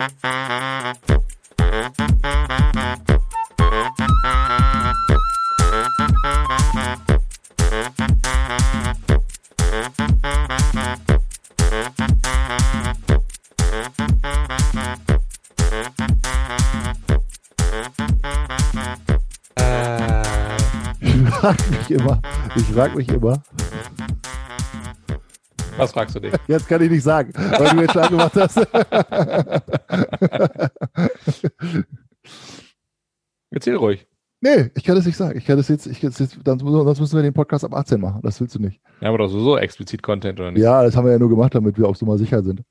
Ich frage mich immer, ich frage mich immer, Was fragst du dich? jetzt kann ich nicht sagen, weil du jetzt schon gemacht hast. Erzähl ruhig. nee, ich kann das nicht sagen. Ich kann das jetzt, ich jetzt dann, sonst müssen wir den Podcast ab 18 machen. Das willst du nicht. Ja, aber doch sowieso explizit Content, oder nicht? Ja, das haben wir ja nur gemacht, damit wir auf so mal sicher sind.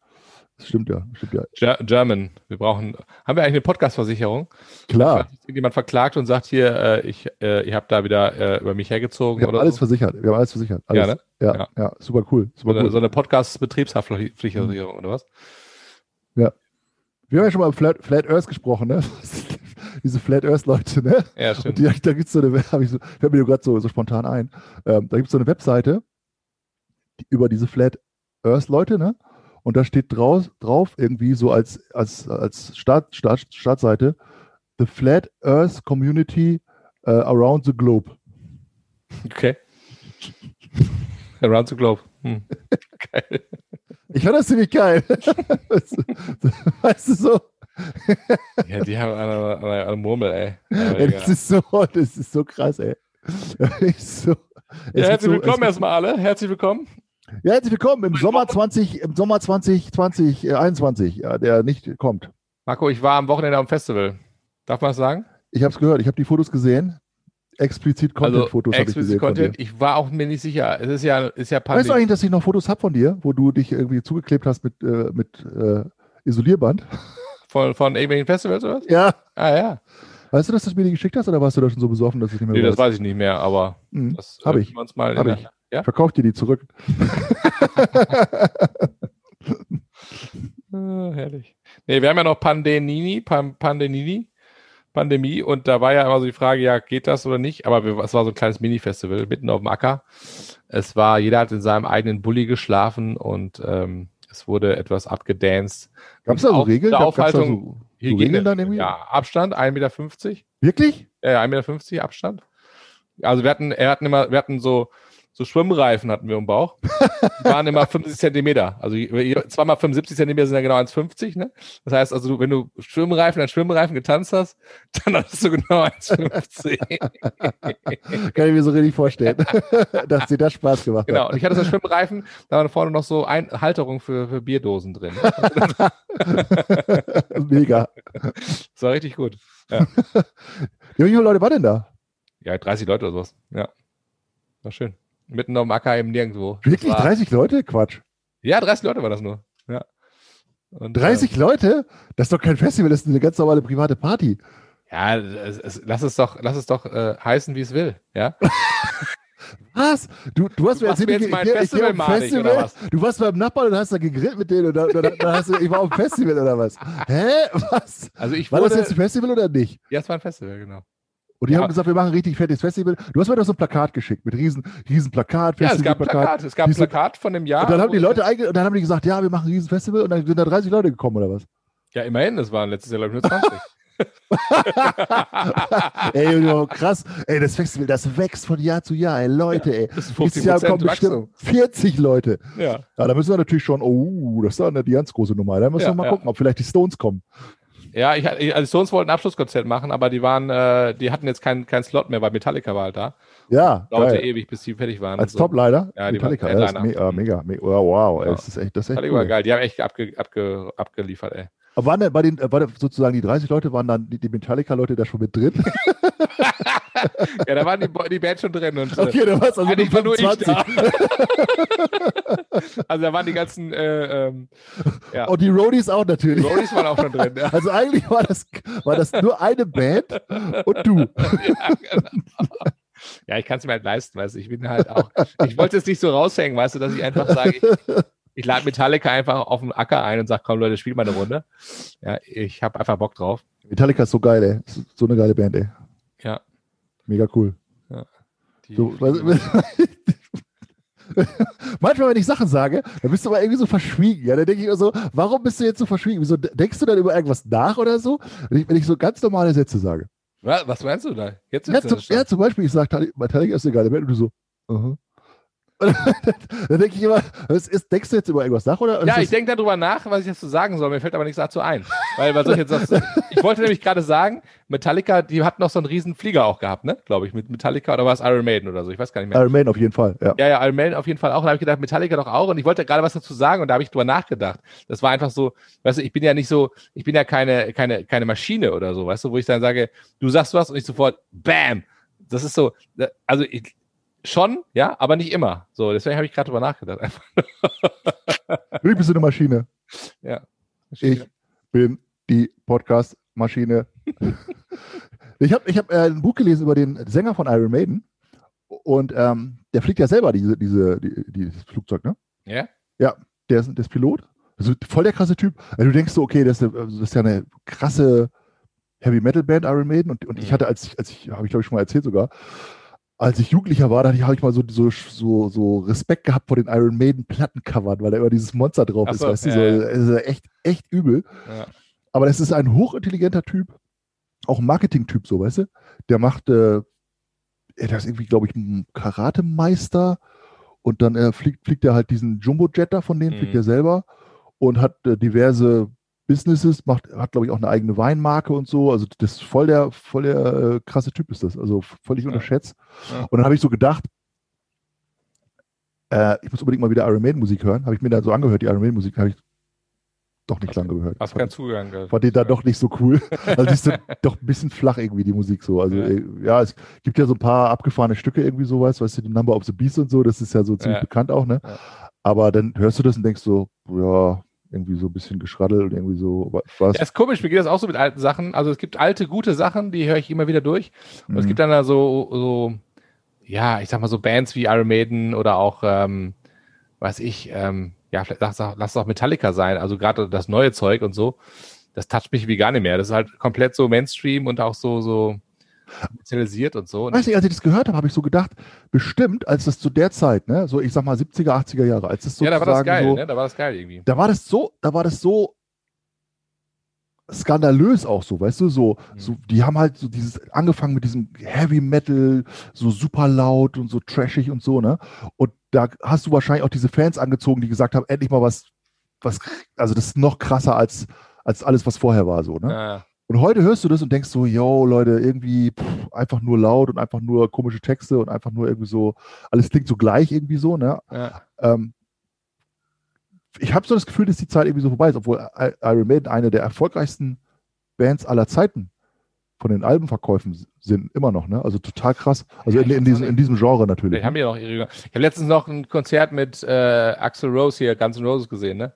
Das stimmt ja, stimmt ja. Ger- German. Wir brauchen. Haben wir eigentlich eine Podcast-Versicherung? Klar, jemand verklagt und sagt hier, äh, ich, äh, ihr habt da wieder äh, über mich hergezogen wir haben alles so. versichert. Wir haben alles versichert. Alles. Ja, ne? ja, Ja. ja, super cool. So Super eine, cool. so eine Podcast-Betriebshaftpflichtversicherung oder was? Wir haben ja schon mal über Flat, Flat Earth gesprochen, ne? Diese Flat Earth Leute, ne? Ja, stimmt. die, da gibt es so eine, hab ich so, fällt mir gerade so, so spontan ein. Ähm, da gibt es so eine Webseite die, über diese Flat Earth Leute, ne? Und da steht draus, drauf irgendwie so als, als, als Start, Start, Startseite The Flat Earth Community äh, Around the Globe. Okay. Around the Globe. Hm. Geil. Ich fand das ziemlich geil. weißt du so? Ja, die haben eine, eine, eine Murmel, ey. Egal. das ist so, das ist so krass, ey. So, ja, herzlich willkommen erstmal alle. Herzlich willkommen. Ja, herzlich willkommen im Sommer 20, im Sommer 2020, äh, 21, ja, der nicht kommt. Marco, ich war am Wochenende am Festival. Darf man das sagen? Ich habe es gehört, ich habe die Fotos gesehen. Explizit Content-Fotos habe ich gesehen. Also, Content. Ich war auch mir nicht sicher. Es ist ja, ist ja Weißt du Pandemie. eigentlich, dass ich noch Fotos habe von dir, wo du dich irgendwie zugeklebt hast mit, äh, mit äh, Isolierband? Von, von irgendwelchen Festivals oder was? Ja. Ah ja. Weißt du, dass du das mir die geschickt hast oder warst du da schon so besoffen, dass ich nicht mehr Nee, das weiß? weiß ich nicht mehr, aber Mhm. das Hab äh, ich. uns mal Hab ich. der- Ja? Verkauf dir die zurück. Ah, herrlich. Nee, wir haben ja noch Pandemini, Pan Pandemini, Pandemie und da war ja immer so die Frage, ja, geht das oder nicht? Aber wir, es war so ein kleines Mini-Festival mitten auf dem Acker. Es war, jeder hat in seinem eigenen Bulli geschlafen und ähm, es wurde etwas abgedanced. Gab es da so Regeln? Gab es da so, so Regeln dann irgendwie? Ja, Abstand, 1,50 Meter. Wirklich? Ja, ja, 1,50 Meter Abstand. Also wir hatten, er hatten immer, wir hatten so, so Schwimmreifen hatten wir im Bauch. Die waren immer 50 Zentimeter. Also zweimal 75 Zentimeter sind ja genau 1,50, ne? Das heißt also, wenn du Schwimmreifen an Schwimmreifen getanzt hast, dann hattest du genau 1,50. Kann ich mir so richtig vorstellen. dass dir das Spaß gemacht genau. hat. Und ich hatte so Schwimmreifen, da waren vorne noch so ein Halterung für, für Bierdosen drin. Mega. Das war richtig gut. Ja, wie viele Leute waren denn da? Ja, 30 Leute oder sowas. Ja. War schön. Mitten dem Acker eben nirgendwo. Wirklich? Das war, 30 Leute? Quatsch. Ja, 30 Leute war das nur. Ja. Und, 30 Leute? Das ist doch kein Festival, das ist eine ganz normale private Party. Ja, es, es, lass es doch, lass es doch äh, heißen, wie es will. Ja. Was? Du, du hast Du mir erzählt, mir ich, jetzt mein ich, ich, ich Festival malig, oder Festival. was? Du warst beim Nachbarn und hast da gegrillt mit denen und dann, dann, hast du, ich war auf dem Festival oder was? Hä? Was? Also ich War wurde, das jetzt ein Festival oder nicht? ja, es war ein Festival, genau. Und die Ja. haben gesagt, wir machen ein richtig fettes Festival. Du hast mir doch so ein Plakat geschickt mit riesen, riesen Plakat, Ja, es gab ein Festivalplakat. Plakat, es gab ein Plakat von dem Jahr. Und dann haben die Leute und dann haben die gesagt, ja, wir machen ein riesen Festival und dann sind da 30 Leute gekommen oder was? Ja, immerhin, das waren letztes Jahr, glaube ich, nur 20. ey, krass. Ey, das Festival, das wächst von Jahr zu Jahr, ey, Leute, ey. Das ist Nächstes Jahr 50% kommen bestimmt Wachstum. 40 Leute. Ja. Ja, da müssen wir natürlich schon, oh, das ist dann die ganz große Nummer. Da müssen Ja, wir mal ja. gucken, ob vielleicht die Stones kommen. Ja, ich, ich, also Stones wollten ein Abschlusskonzert machen, aber die waren, äh, die hatten jetzt keinen keinen Slot mehr, weil Metallica war halt da. Ja, Dauerte geil. ewig, bis die fertig waren. Als so. Topleiter? Ja, die Metallica, waren ja, das Headliner. mega, mega, mega. Wow, ey, Ja. das ist echt, das ist echt Metallica war cool. geil, die haben echt abge, abge, abgeliefert, ey. Aber waren, denn bei den, äh, war sozusagen die 30 Leute, waren dann die, die Metallica-Leute da schon mit drin? Ja, da waren die, die Band schon drin und äh, Okay, da war es also nur ich 25. da. also da waren die ganzen äh, ähm, ja, Und die Roadies auch die natürlich. Roadies waren auch schon drin. Ja. Also eigentlich war das, war das nur eine Band und du. ja, genau. ja, ich kann es mir halt leisten, weißt du. Ich bin halt auch, ich wollte es nicht so raushängen, weißt du, dass ich einfach sage, ich, ich lade Metallica einfach auf den Acker ein und sage, komm Leute, spielt mal eine Runde. Ja, ich habe einfach Bock drauf. Metallica ist so geil, ey. So eine geile Band, ey. Ja. Mega cool. Die, So, was, Manchmal, wenn ich Sachen sage, dann bist du aber irgendwie so verschwiegen. Ja, dann denke ich mir so, warum bist du jetzt so verschwiegen? Wieso denkst du dann über irgendwas nach oder so? Wenn ich, wenn ich so ganz normale Sätze sage. Was, meinst du da? Jetzt ja, zum, ja, zum Beispiel, ich sage, Metallica ist egal, und du so, uh -huh dann denke ich immer, ist, denkst du jetzt über irgendwas nach? Oder ja, ich denke darüber nach, was ich jetzt so sagen soll. Mir fällt aber nichts dazu ein. Weil, was ich jetzt ich wollte nämlich gerade sagen, Metallica, die hat noch so einen riesen Flieger auch gehabt, ne? Glaube ich, mit Metallica oder war es Iron Maiden oder so? Ich weiß gar nicht mehr. Iron Maiden auf jeden Fall, ja. Ja, ja, Iron Maiden auf jeden Fall auch. Und da habe ich gedacht, Metallica doch auch. Und ich wollte gerade was dazu sagen und da habe ich drüber nachgedacht. Das war einfach so, weißt du, ich bin ja nicht so, ich bin ja keine, keine, keine Maschine oder so, weißt du, wo ich dann sage, du sagst was und ich sofort, bam! Das ist so, also ich, Schon, ja, aber nicht immer. So, deswegen habe ich gerade drüber nachgedacht. Einfach. du bist eine Maschine. Ja. Maschine. Ich bin die Podcast-Maschine. ich habe ich hab, äh, ein Buch gelesen über den Sänger von Iron Maiden. Und ähm, der fliegt ja selber diese, diese, die, dieses Flugzeug, ne? Ja? Ja, der ist, der ist Pilot. Also voll der krasse Typ. Also du denkst so, okay, das ist, das ist ja eine krasse Heavy Metal Band, Iron Maiden. Und, und ich mhm. hatte, als, als ich, habe ich glaube ich schon mal erzählt sogar, als ich Jugendlicher war, da habe ich mal so, so, so, so Respekt gehabt vor den Iron Maiden Plattencovern, weil da immer dieses Monster drauf ist, so, weißt du, so, ja. ist echt, echt übel. Ja. Aber das ist ein hochintelligenter Typ, auch ein Marketing-Typ, so, weißt du? Der macht, äh, der ist irgendwie, glaube ich, ein Karatemeister und dann äh, fliegt, fliegt er halt diesen Jumbo-Jet da von denen, mhm. fliegt er selber und hat äh, diverse Businesses, macht, hat, glaube ich, auch eine eigene Weinmarke und so. Also das ist voll der, voll der äh, krasse Typ ist das. Also völlig ja. unterschätzt. Ja. Und dann habe ich so gedacht, äh, ich muss unbedingt mal wieder Iron Maiden Musik hören. Habe ich mir dann so angehört, die Iron Maiden Musik habe ich doch nicht lange gehört. Hast keinen Zugang gehört. Fand die da doch nicht so cool. Also die ist doch ein bisschen flach irgendwie, die Musik so. Also ja. Ja. es gibt ja so ein paar abgefahrene Stücke irgendwie sowas, weißt du, die Number of the Beast und so, das ist ja so ziemlich bekannt auch, ne? Aber dann hörst du das und denkst so, ja, irgendwie so ein bisschen geschraddelt, irgendwie so was. Ja, ist komisch, mir geht das auch so mit alten Sachen. Also es gibt alte, gute Sachen, die höre ich immer wieder durch. Und mhm. es gibt dann da so, so, ja, ich sag mal so Bands wie Iron Maiden oder auch, ähm, weiß ich, ähm, ja, vielleicht lass, lass es auch Metallica sein, also gerade das neue Zeug und so. Das toucht mich wie gar nicht mehr. Das ist halt komplett so Mainstream und auch so, so, spezialisiert und so. Weißt du, als ich das gehört habe, habe ich so gedacht, bestimmt, als das zu der Zeit, ne, so ich sag mal 70er, 80er Jahre, als das so Ja, da war das geil, so, ne? Da war das geil irgendwie. Da war das so, da war das so skandalös auch so, weißt du, so, mhm. so, die haben halt so dieses, angefangen mit diesem Heavy Metal, so super laut und so trashig und so, ne? Und da hast du wahrscheinlich auch diese Fans angezogen, die gesagt haben, endlich mal was, was, also das ist noch krasser als, als alles, was vorher war, so, ne? Ja. Und heute hörst du das und denkst so, yo, Leute, irgendwie pff, einfach nur laut und einfach nur komische Texte und einfach nur irgendwie so, alles klingt so gleich irgendwie so, ne? Ja. Ähm, ich habe so das Gefühl, dass die Zeit irgendwie so vorbei ist, obwohl Iron Maiden eine der erfolgreichsten Bands aller Zeiten von den Albenverkäufen sind, immer noch, ne? Also total krass. Also in, in, diesem, in diesem Genre natürlich. Die haben ja noch ihre. Ich habe letztens noch ein Konzert mit äh, Axel Rose hier, Guns N' Roses gesehen, ne?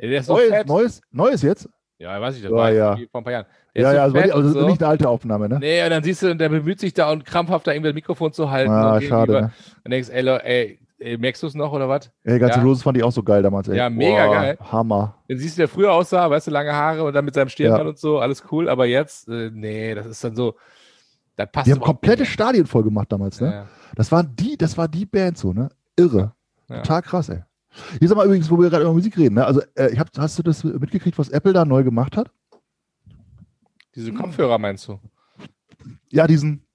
Der ist so neues, neues, neues jetzt? Ja, weiß ich, das ja, war ja. vor ein paar Jahren. Der ja, ja, also, die, also so. nicht eine alte Aufnahme, ne? Nee, und dann siehst du, der bemüht sich da und krampfhaft da irgendwie das Mikrofon zu halten. Ah, und schade. Ne? Und denkst, ey, ey, merkst du es noch oder was? Ey, ganze ja. Roses fand ich auch so geil damals, ey. Ja, mega Boah, geil. Hammer. Den siehst du, der früher aussah, weißt du, lange Haare und dann mit seinem Stirnband ja. und so, alles cool, aber jetzt, äh, nee, das ist dann so, das passt Die haben komplette. Stadien voll gemacht damals, ne? Das war die, das war die Band so, ne? Irre. Total krass, ey. Hier sag mal übrigens, wo wir gerade über Musik reden, ne? Also, äh, ich hab, hast du das mitgekriegt, was Apple da neu gemacht hat? Diese Kopfhörer meinst du? Ja, diesen,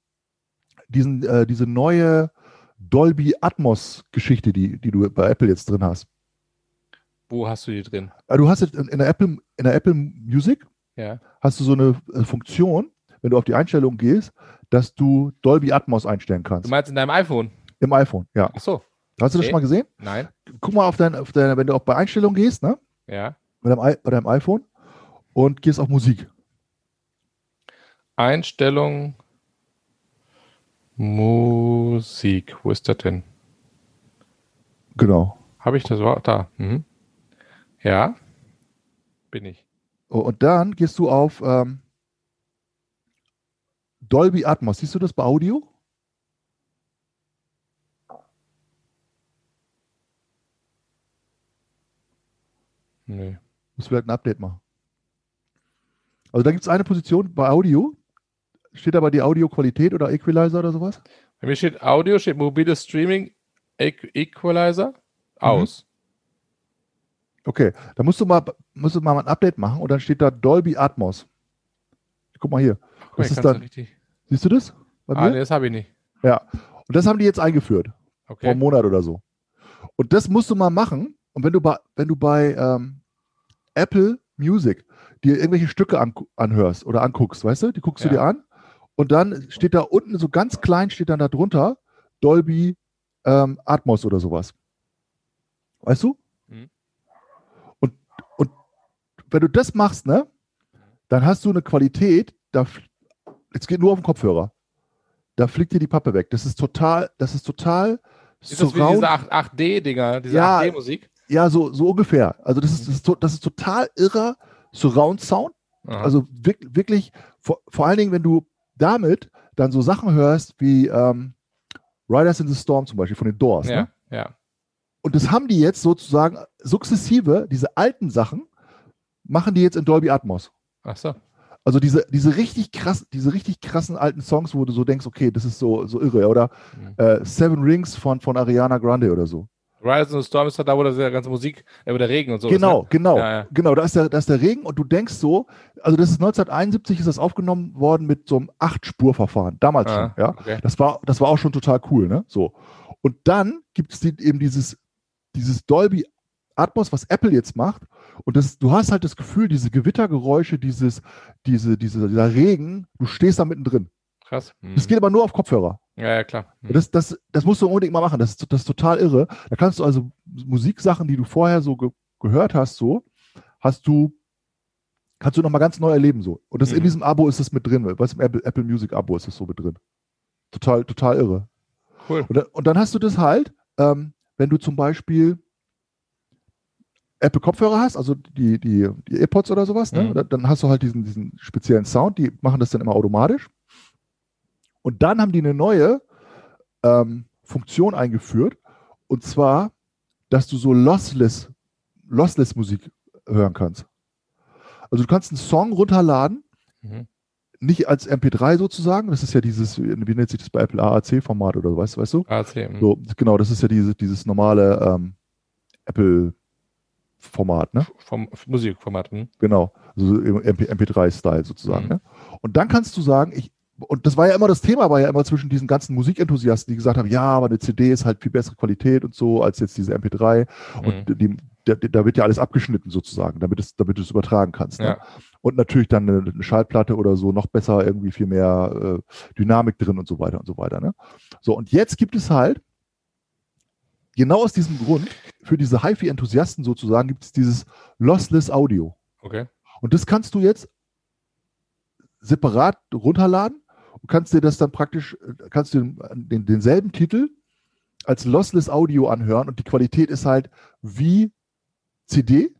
diesen, äh, diese neue Dolby Atmos Geschichte, die, die du bei Apple jetzt drin hast. Wo hast du die drin? Äh, du hast in der Apple, in der Apple Music ja. hast du so eine äh, Funktion, wenn du auf die Einstellung gehst, dass du Dolby Atmos einstellen kannst. Du meinst in deinem iPhone? Im iPhone, ja. Ach so. Hast du das schon mal gesehen? Nein. Guck mal auf dein, auf deine, wenn du auch bei Einstellungen gehst, ne? Ja. Bei deinem, bei deinem iPhone und gehst auf Musik. Einstellung Musik. Wo ist das denn? Genau. Habe ich das Wort da? Mhm. Ja, bin ich. Oh, und dann gehst du auf ähm, Dolby Atmos. Siehst du das bei Audio? Nee. Muss vielleicht ein Update machen. Also da gibt es eine Position bei Audio, Steht da bei die Audioqualität oder Equalizer oder sowas? Bei mir steht Audio, steht mobiles Streaming, Equ Equalizer aus. Okay, da musst du mal, musst du mal ein Update machen und dann steht da Dolby Atmos. Guck mal hier. Guck Das ist dann- richtig. Siehst du das? Ah, nee, das habe ich nicht. Ja. Und das haben die jetzt eingeführt. Vor Okay. einem Monat oder so. Und das musst du mal machen. Und wenn du bei, wenn du bei ähm, Apple Music dir irgendwelche Stücke an, anhörst oder anguckst, weißt du, die guckst Ja. du dir an und dann steht da unten so ganz klein, steht dann da drunter Dolby ähm, Atmos oder sowas. Weißt du? Mhm. Und, und wenn du das machst, ne, dann hast du eine Qualität, da jetzt geht nur auf den Kopfhörer. Da fliegt dir die Pappe weg. Das ist total, das ist total Ist das wie diese 8 8D-Dinger, diese Ja. 8D-Musik? Ja, so, so ungefähr. Also das ist, das ist, das ist total irrer Surround Sound. Aha. Also wirk- wirklich, vor, vor allen Dingen, wenn du damit dann so Sachen hörst wie ähm, Riders in the Storm zum Beispiel von den Doors. ja, Ne? ja. Und das haben die jetzt sozusagen sukzessive, diese alten Sachen, machen die jetzt in Dolby Atmos. Ach so. Also diese, diese richtig krass, diese richtig krassen alten Songs, wo du so denkst, okay, das ist so, so irre. Oder Mhm. äh, Seven Rings von, von Ariana Grande oder so. Rise in the Storm ist doch da, wo das der ganze Musik, äh, wo der Regen und so genau, ist. genau, Ja, ja. genau. Da ist, der, da ist der Regen und du denkst so, also das ist 1971 ist das aufgenommen worden mit so einem Acht-Spur-Verfahren, damals Ne? schon, Ah, ja. okay. Das war, das war auch schon total cool, ne? So. Und dann gibt es die, eben dieses, dieses Dolby Atmos, was Apple jetzt macht. Und das, du hast halt das Gefühl, diese Gewittergeräusche, dieses, diese, diese, dieser Regen, du stehst da mittendrin. Krass. Mhm. Das geht aber nur auf Kopfhörer. Ja, ja, klar. Mhm. Das, das, das musst du unbedingt mal machen. Das ist, das ist total irre. Da kannst du also Musiksachen, die du vorher so ge gehört hast, so, hast du, kannst du nochmal ganz neu erleben, so. Und das in Mhm. diesem Abo ist das mit drin. Was im Apple, Apple Music Abo ist das so mit drin. Total, total irre. Cool. Und, dann- und dann hast du das halt, ähm, wenn du zum Beispiel Apple Kopfhörer hast, also die, die, die AirPods oder sowas, ne? Mhm. dann, dann hast du halt diesen, diesen speziellen Sound, die machen das dann immer automatisch. Und dann haben die eine neue ähm, Funktion eingeführt, und zwar, dass du so lossless, lossless Musik hören kannst. Also du kannst einen Song runterladen, Mhm. nicht als MP3 sozusagen, das ist ja dieses, wie nennt sich das bei Apple AAC-Format oder was, weißt du? AC. mhm. So, genau, das ist ja diese, dieses normale ähm, Apple-Format, ne? Vom Musikformat. Mhm. Genau. Also MP, MP3-Style sozusagen. Mhm. Ne? Und dann kannst du sagen, ich, und das war ja immer das Thema, war ja immer zwischen diesen ganzen Musikenthusiasten, die gesagt haben, ja, aber eine CD ist halt viel bessere Qualität und so als jetzt diese MP3. Mhm. Und die, da, da wird ja alles abgeschnitten sozusagen, damit, es, damit du es übertragen kannst. Ne? Ja. Und natürlich dann eine, eine Schallplatte oder so noch besser, irgendwie viel mehr äh, Dynamik drin und so weiter und so weiter. Ne? So, und jetzt gibt es halt, genau aus diesem Grund, für diese HiFi-Enthusiasten sozusagen, gibt es dieses Lossless Audio. Okay. Und das kannst du jetzt separat runterladen und kannst dir das dann praktisch, äh, kannst du den, den, denselben Titel als Lossless Audio anhören und die Qualität ist halt wie CD.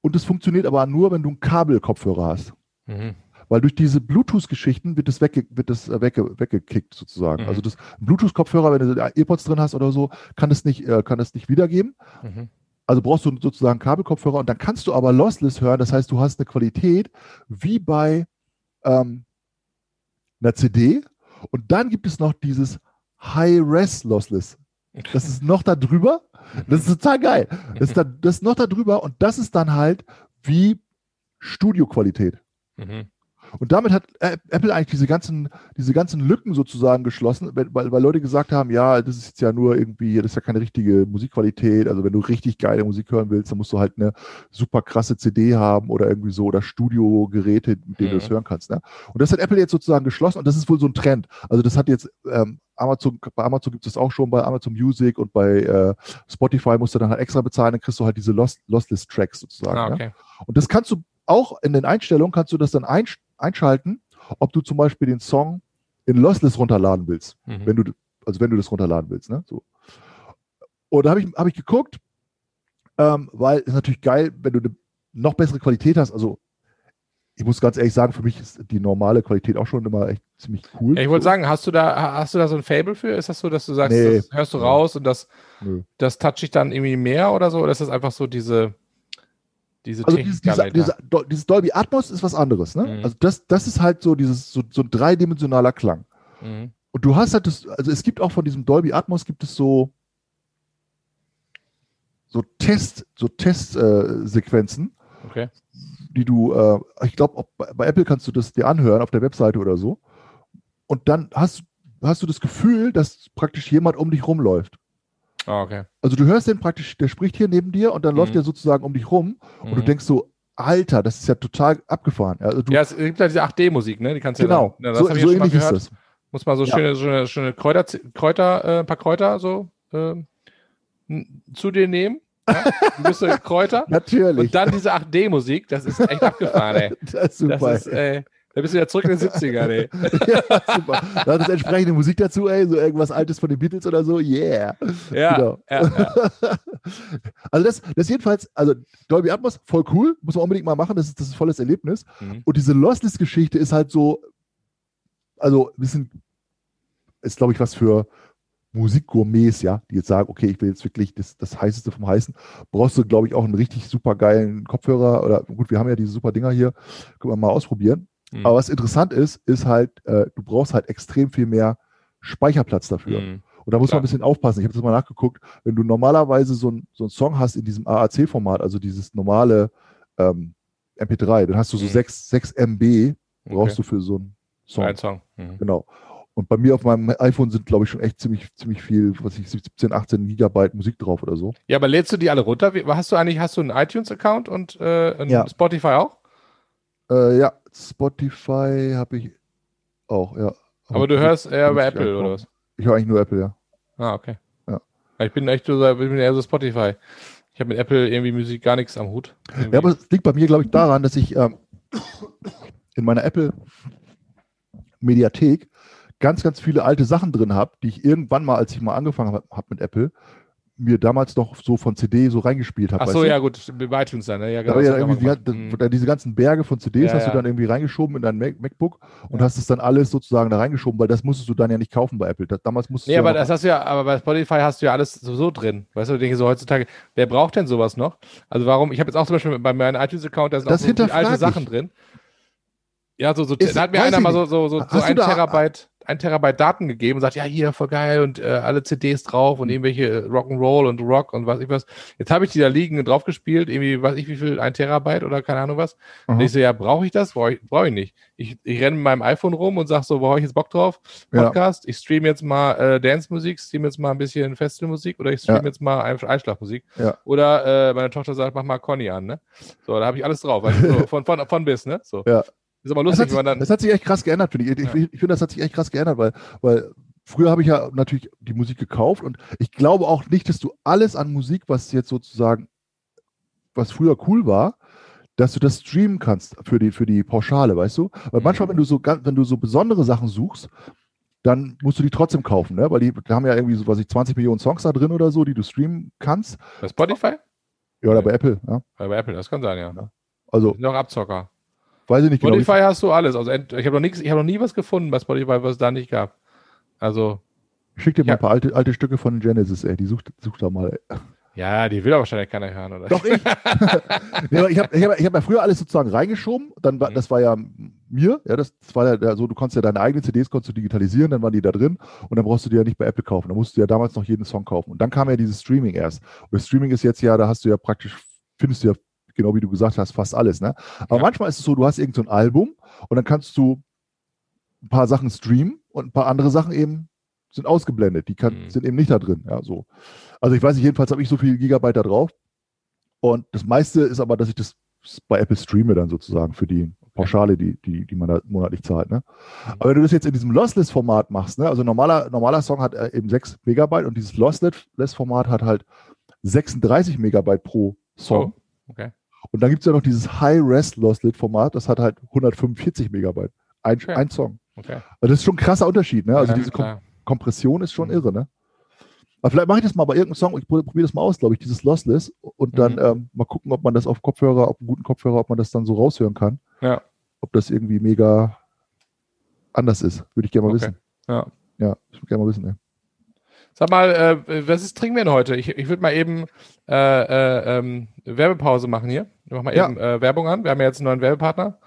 Und es funktioniert aber nur, wenn du einen Kabelkopfhörer hast. Mhm. Weil durch diese Bluetooth-Geschichten wird das, wegge wird das äh, wegge weggekickt sozusagen. Mhm. Also das Bluetooth-Kopfhörer, wenn du da Earpods drin hast oder so, kann das nicht, äh, kann das nicht wiedergeben. Mhm. Also brauchst du sozusagen Kabelkopfhörer und dann kannst du aber lossless hören. Das heißt, du hast eine Qualität wie bei ähm, einer CD. Und dann gibt es noch dieses High-Res Lossless. Das ist noch da drüber. Das ist total geil. Das ist, da, das ist noch da drüber und das ist dann halt wie Studioqualität. Mhm. Und damit hat Apple eigentlich diese ganzen, diese ganzen Lücken sozusagen geschlossen, weil, weil Leute gesagt haben, ja, das ist jetzt ja nur irgendwie, das ist ja keine richtige Musikqualität. Also wenn du richtig geile Musik hören willst, dann musst du halt eine super krasse CD haben oder irgendwie so oder Studiogeräte, mit denen du das Mhm. hören kannst. Ne? Und das hat Apple jetzt sozusagen geschlossen und das ist wohl so ein Trend. Also das hat jetzt ähm, Amazon, bei Amazon gibt es das auch schon, bei Amazon Music und bei äh, Spotify musst du dann halt extra bezahlen, dann kriegst du halt diese Lost, Lossless Tracks sozusagen. Ah, ne? okay. Und das kannst du auch in den Einstellungen, kannst du das dann einsch- einschalten, ob du zum Beispiel den Song in Lossless runterladen willst, Mhm. wenn du, also wenn du das runterladen willst. Ne? So. Und da habe ich, hab ich geguckt, ähm, weil es natürlich geil, wenn du eine noch bessere Qualität hast. Also ich muss ganz ehrlich sagen, für mich ist die normale Qualität auch schon immer echt ziemlich cool. Ja, ich wollte so. sagen, hast du da, hast du da so ein Fable für? Ist das so, dass du sagst, Nee. das hörst du raus und das, Nö. das touch ich dann irgendwie mehr oder so? Oder ist das einfach so diese, diese Also dieses, dieser, dieser, dieses Dolby Atmos ist was anderes. Ne? Mhm. Also das, das ist halt so dieses so, so ein dreidimensionaler Klang. Mhm. Und du hast halt das, also es gibt auch von diesem Dolby Atmos gibt es so, so Test, so Testsequenzen, äh, okay. die du, äh, ich glaube, bei, bei Apple kannst du das dir anhören auf der Webseite oder so. Und dann hast, hast du das Gefühl, dass praktisch jemand um dich rumläuft. Ah, okay. Also du hörst den praktisch, der spricht hier neben dir und dann läuft Mhm. der sozusagen um dich rum und du Mhm. denkst so, Alter, das ist ja total abgefahren. Also du, Ja, es gibt ja diese 8D-Musik, ne? Die kannst du genau, ja ja, das so, so ähnlich ist gehört. das. Muss man so Ja. schöne, schöne, schöne Kräuter, Kräuter, äh, ein paar Kräuter so n- zu dir nehmen. Ja? Du bist so Kräuter. Natürlich. Und dann diese 8D-Musik, das ist echt abgefahren, ey. das ist super. Das ist, äh, da bist du ja zurück in den 70ern, ey. ja, super. Da hat es entsprechende Musik dazu, ey, so irgendwas Altes von den Beatles oder so. Yeah. Ja, Genau. ja, ja. Also das, das jedenfalls, also Dolby Atmos, voll cool, muss man unbedingt mal machen, das ist, das ist ein volles Erlebnis. Mhm. Und diese Lossless-Geschichte ist halt so, also ein bisschen, ist glaube ich was für Musikgourmets, ja, die jetzt sagen, okay, ich will jetzt wirklich das, das Heißeste vom Heißen, brauchst du, glaube ich, auch einen richtig super geilen Kopfhörer oder gut, wir haben ja diese super Dinger hier, können wir mal ausprobieren. Mhm. Aber was interessant ist, ist halt, äh, du brauchst halt extrem viel mehr Speicherplatz dafür. Mhm. Und da muss Klar. man ein bisschen aufpassen. Ich habe das mal nachgeguckt. Wenn du normalerweise so, ein, so einen Song hast in diesem AAC-Format, also dieses normale ähm, MP3, dann hast du so Mhm. 6, 6 MB, brauchst Okay. du für so einen Song. Ein Song. Mhm. Genau. Und bei mir auf meinem iPhone sind, glaube ich, schon echt ziemlich, ziemlich viel, was ich, 17, 18 Gigabyte Musik drauf oder so. Ja, aber lädst du die alle runter? Hast du eigentlich, hast du einen iTunes-Account und äh, einen Ja. Spotify auch? Äh, ja, Spotify habe ich auch, ja. Aber du hörst eher über Apple oder was? Ich höre eigentlich nur Apple, ja. Ah, okay. Ja. Ich bin echt so, ich bin eher so Spotify. Ich habe mit Apple irgendwie Musik gar nichts am Hut. Irgendwie. Ja, aber es liegt bei mir, glaube ich, daran, dass ich ähm, in meiner Apple Mediathek ganz, ganz viele alte Sachen drin habe, die ich irgendwann mal, als ich mal angefangen habe hab mit Apple, mir damals noch so von CD so reingespielt habe. Ach so, ja, gut, bei iTunes dann, ne? Ja, Da genau. ja ich irgendwie auch die, Mhm. da- diese ganzen Berge von CDs Ja, hast du ja. dann irgendwie reingeschoben in dein Mac MacBook und Ja. hast es dann alles sozusagen da reingeschoben, weil das musstest du dann ja nicht kaufen bei Apple. Das, damals musstest Nee, du aber ja das hast du ja, aber bei Spotify hast du ja alles sowieso drin. Weißt du, ich denke so heutzutage, wer braucht denn sowas noch? Also warum, ich habe jetzt auch zum Beispiel bei meinem iTunes-Account, da sind Das auch so alte hinterfrag Sachen ich. drin. Ja, so, so Ist- da hat mir einer ich mal so, so, so, so du ein da- Terabyte, ein Terabyte Daten gegeben und sagt, ja, hier, voll geil und äh, alle CDs drauf und Mhm. irgendwelche Rock'n'Roll und Rock und was ich was. Jetzt habe ich die da liegen und drauf gespielt, irgendwie, weiß ich wie viel, ein Terabyte oder keine Ahnung was. Und Aha. ich so, ja, brauche ich das? Brauche ich, brauch ich nicht. Ich, ich renne mit meinem iPhone rum und sag so, wo habe ich jetzt Bock drauf? Ja. Podcast, ich stream jetzt mal äh, Dance-Musik, stream jetzt mal ein bisschen Festivalmusik oder ich stream Ja. jetzt mal ein Einschlafmusik. Ja. Oder äh, meine Tochter sagt, mach mal Conny an, ne? So, da habe ich alles drauf. Also so, von, von, von bis, ne? So. Ja. Ist aber Das lustig, hat, wenn man sich, dann. das hat sich echt krass geändert, finde ich. Ich, Ja. ich, ich finde, das hat sich echt krass geändert, weil, weil früher habe ich ja natürlich die Musik gekauft und ich glaube auch nicht, dass du alles an Musik, was jetzt sozusagen, was früher cool war, dass du das streamen kannst für die, für die Pauschale, weißt du? Weil Mhm. manchmal, wenn du so wenn du so besondere Sachen suchst, dann musst du die trotzdem kaufen, ne? Weil die, die haben ja irgendwie so, was ich, 20 Millionen Songs da drin oder so, die du streamen kannst. Bei Spotify? Ja, oder bei Apple, ja. Ja, bei Apple, das kann sein, ja. Also, Sind auch Abzocker. Weiß ich nicht genau. wie- Spotify hast du alles. Also ich habe noch, nix- ich hab noch nie was gefunden bei Spotify, was es da nicht gab. Also, Ich schick dir mal Ja. ein paar alte, alte Stücke von Genesis, ey. Die sucht, sucht da mal, ey. ja, die will aber wahrscheinlich keiner hören, oder? Doch ich. aber ich habe ich hab, ich hab ja früher alles sozusagen reingeschoben. Dann war, Mhm. Das war ja mir, ja, das, das war ja so, du konntest ja deine eigenen CDs konntest du digitalisieren, dann waren die da drin und dann brauchst du die ja nicht bei Apple kaufen. Da musst du ja damals noch jeden Song kaufen. Und dann kam ja dieses Streaming erst. Und das Streaming ist jetzt ja, da hast du ja praktisch, findest du ja, genau wie du gesagt hast, fast alles, ne? Aber Ja. manchmal ist es so, du hast irgend so ein Album und dann kannst du ein paar Sachen streamen und ein paar andere Sachen eben sind ausgeblendet. Die kann, Mhm. sind eben nicht da drin. Ja, so. Also ich weiß nicht, jedenfalls habe ich so viel Gigabyte da drauf. Und das meiste ist aber, dass ich das bei Apple streame dann sozusagen für die Pauschale, die, die, die man da monatlich zahlt. Ne? Aber wenn du das jetzt in diesem Lossless-Format machst, ne? also normaler, normaler Song hat äh, eben 6 Megabyte und dieses Lossless-Format hat halt 36 Megabyte pro Song. Oh, okay. Und dann gibt es ja noch dieses High-Res-Lossless-Format, das hat halt 145 Megabyte. Ein, Okay. ein Song. okay. Also das ist schon ein krasser Unterschied. Ne? Also ja, diese Kom. Kompression ist schon Mhm. irre. Ne? Aber vielleicht mache ich das mal bei irgendeinem Song. Ich probiere das mal aus, glaube ich, dieses Lossless. Und dann Mhm. ähm, mal gucken, ob man das auf Kopfhörer, auf einem guten Kopfhörer, ob man das dann so raushören kann. Ja. Ob das irgendwie mega anders ist. Würde ich gerne mal Okay. wissen. Ja. Ja, ich würde gerne mal wissen. Ne? Sag mal, äh, was ist, trinken wir denn heute? Ich, ich würde mal eben äh, äh, ähm, Werbepause machen hier. Ich mach mal Ja. eben äh, Werbung an. Wir haben ja jetzt einen neuen Werbepartner.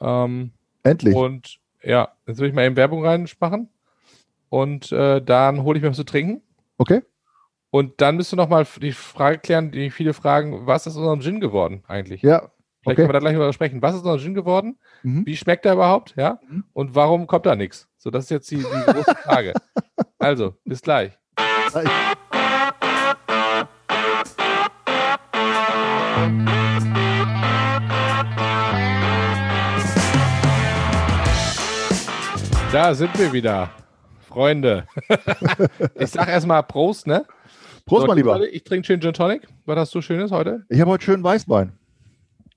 Ähm, Endlich. und ja, jetzt würde ich mal eben Werbung reinmachen. und äh, dann hole ich mir was zu trinken. Okay. Und dann müsst du noch mal die Frage klären, die viele fragen, was ist unserem Gin geworden eigentlich? Ja. Vielleicht Okay. können wir da gleich mal sprechen. Was ist unser Gin geworden? Mhm. Wie schmeckt er überhaupt? Ja. Mhm. Und warum kommt da nichts? So, das ist jetzt die, die große Frage. also, bis gleich. Da sind wir wieder, Freunde. ich sag erstmal Prost, ne? Prost, So, mein Lieber. Ich trinke schön Gin Tonic. Was hast du Schönes heute? Ich habe heute schön Weißwein.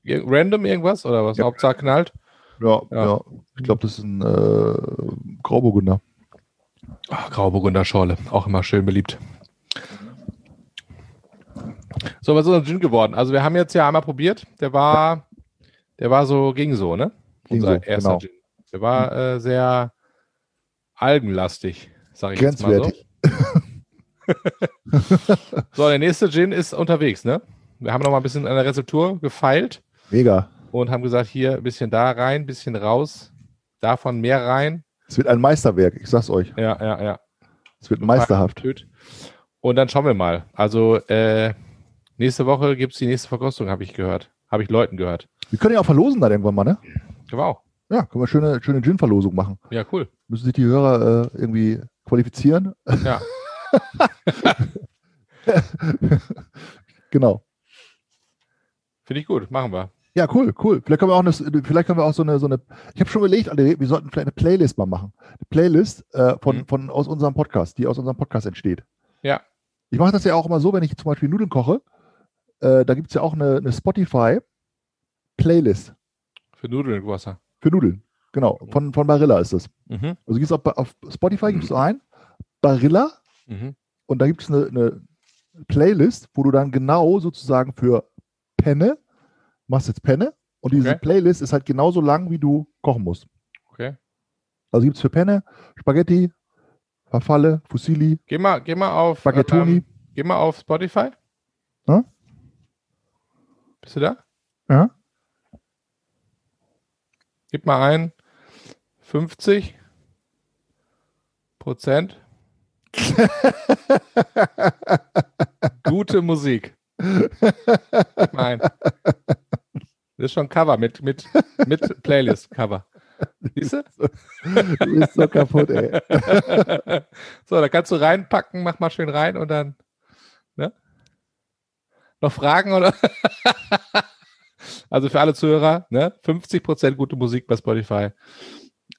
Random irgendwas oder was? Ja. Hauptsache knallt? Ja, Ja. ja. Ich glaube, das ist ein äh, Grauburgunder. Ach, Grauburgunder Schorle, auch immer schön beliebt. So, was ist unser Gin geworden? Also wir haben jetzt ja einmal probiert. Der war, der war so, ging so, ne? Ging Unser so, erster genau. Gin. Der war äh, sehr algenlastig, sage ich jetzt mal so. So, der nächste Gin ist unterwegs, ne? Wir haben noch mal ein bisschen an der Rezeptur gefeilt Mega. und haben gesagt, hier ein bisschen da rein, ein bisschen raus, davon mehr rein. Es wird ein Meisterwerk, ich sag's euch. Ja, ja, ja. Es wird meisterhaft. Und dann schauen wir mal. Also äh, nächste Woche gibt es die nächste Verkostung, habe ich gehört. Habe ich Leuten gehört. Wir können ja auch verlosen dann irgendwann mal, ne? Wow. Ja, können wir schöne, schöne Gin-Verlosung machen. Ja, cool. Müssen sich die Hörer äh, irgendwie qualifizieren. Ja. genau. Finde ich gut. Machen wir. Ja, cool, cool. Vielleicht können wir auch, eine, vielleicht können wir auch so eine, so eine ich habe schon überlegt, wir sollten vielleicht eine Playlist mal machen. Eine Playlist äh, von, Mhm. von aus unserem Podcast, die aus unserem Podcast entsteht. Ja. Ich mache das ja auch immer so, wenn ich zum Beispiel Nudeln koche, äh, da gibt es ja auch eine, eine Spotify-Playlist Für Nudeln und Wasser. für Nudeln. Genau, von, von Barilla ist das. Mhm. Also gibt's bei- auf Spotify gibst du ein, Barilla, Mhm. und da gibt es eine, eine Playlist, wo du dann genau sozusagen für Penne, machst jetzt Penne, und diese Okay. Playlist ist halt genauso lang, wie du kochen musst. Okay. Also gibt es für Penne, Spaghetti, Farfalle, Fusilli, Geh mal, geh mal auf. Spaghettoni. Ähm, geh mal auf Spotify. Ja? Bist du da? Ja. Gib mal ein 50 Prozent gute Musik. Gib mal ein. Das ist schon Cover mit, mit, mit Playlist-Cover. Siehst du? Du bist so kaputt, ey. so, da kannst du reinpacken, mach mal schön rein und dann. Ne? Noch Fragen oder? also für alle Zuhörer, ne? 50% gute Musik bei Spotify.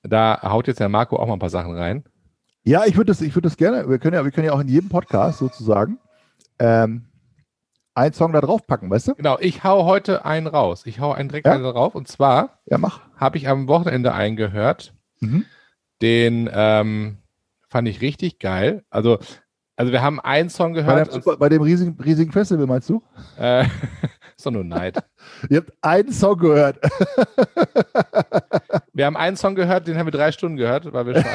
Da haut jetzt der Marco auch mal ein paar Sachen rein. Ja, ich würde das, ich würde das gerne, wir können ja, wir können ja auch in jedem Podcast sozusagen ähm, einen Song da drauf packen, weißt du? Genau, ich hau heute einen raus. Ich hau einen direkt Ja? einen drauf. Und zwar Ja, habe ich am Wochenende einen gehört. Mhm. Den ähm, fand ich richtig geil. Also, also wir haben einen Song Bei, gehört. dem, Super- bei dem riesigen, riesigen Festival, meinst du? äh, ist doch nur Neid. Ihr habt einen Song gehört. Wir haben einen Song gehört, den haben wir drei Stunden gehört, weil wir schon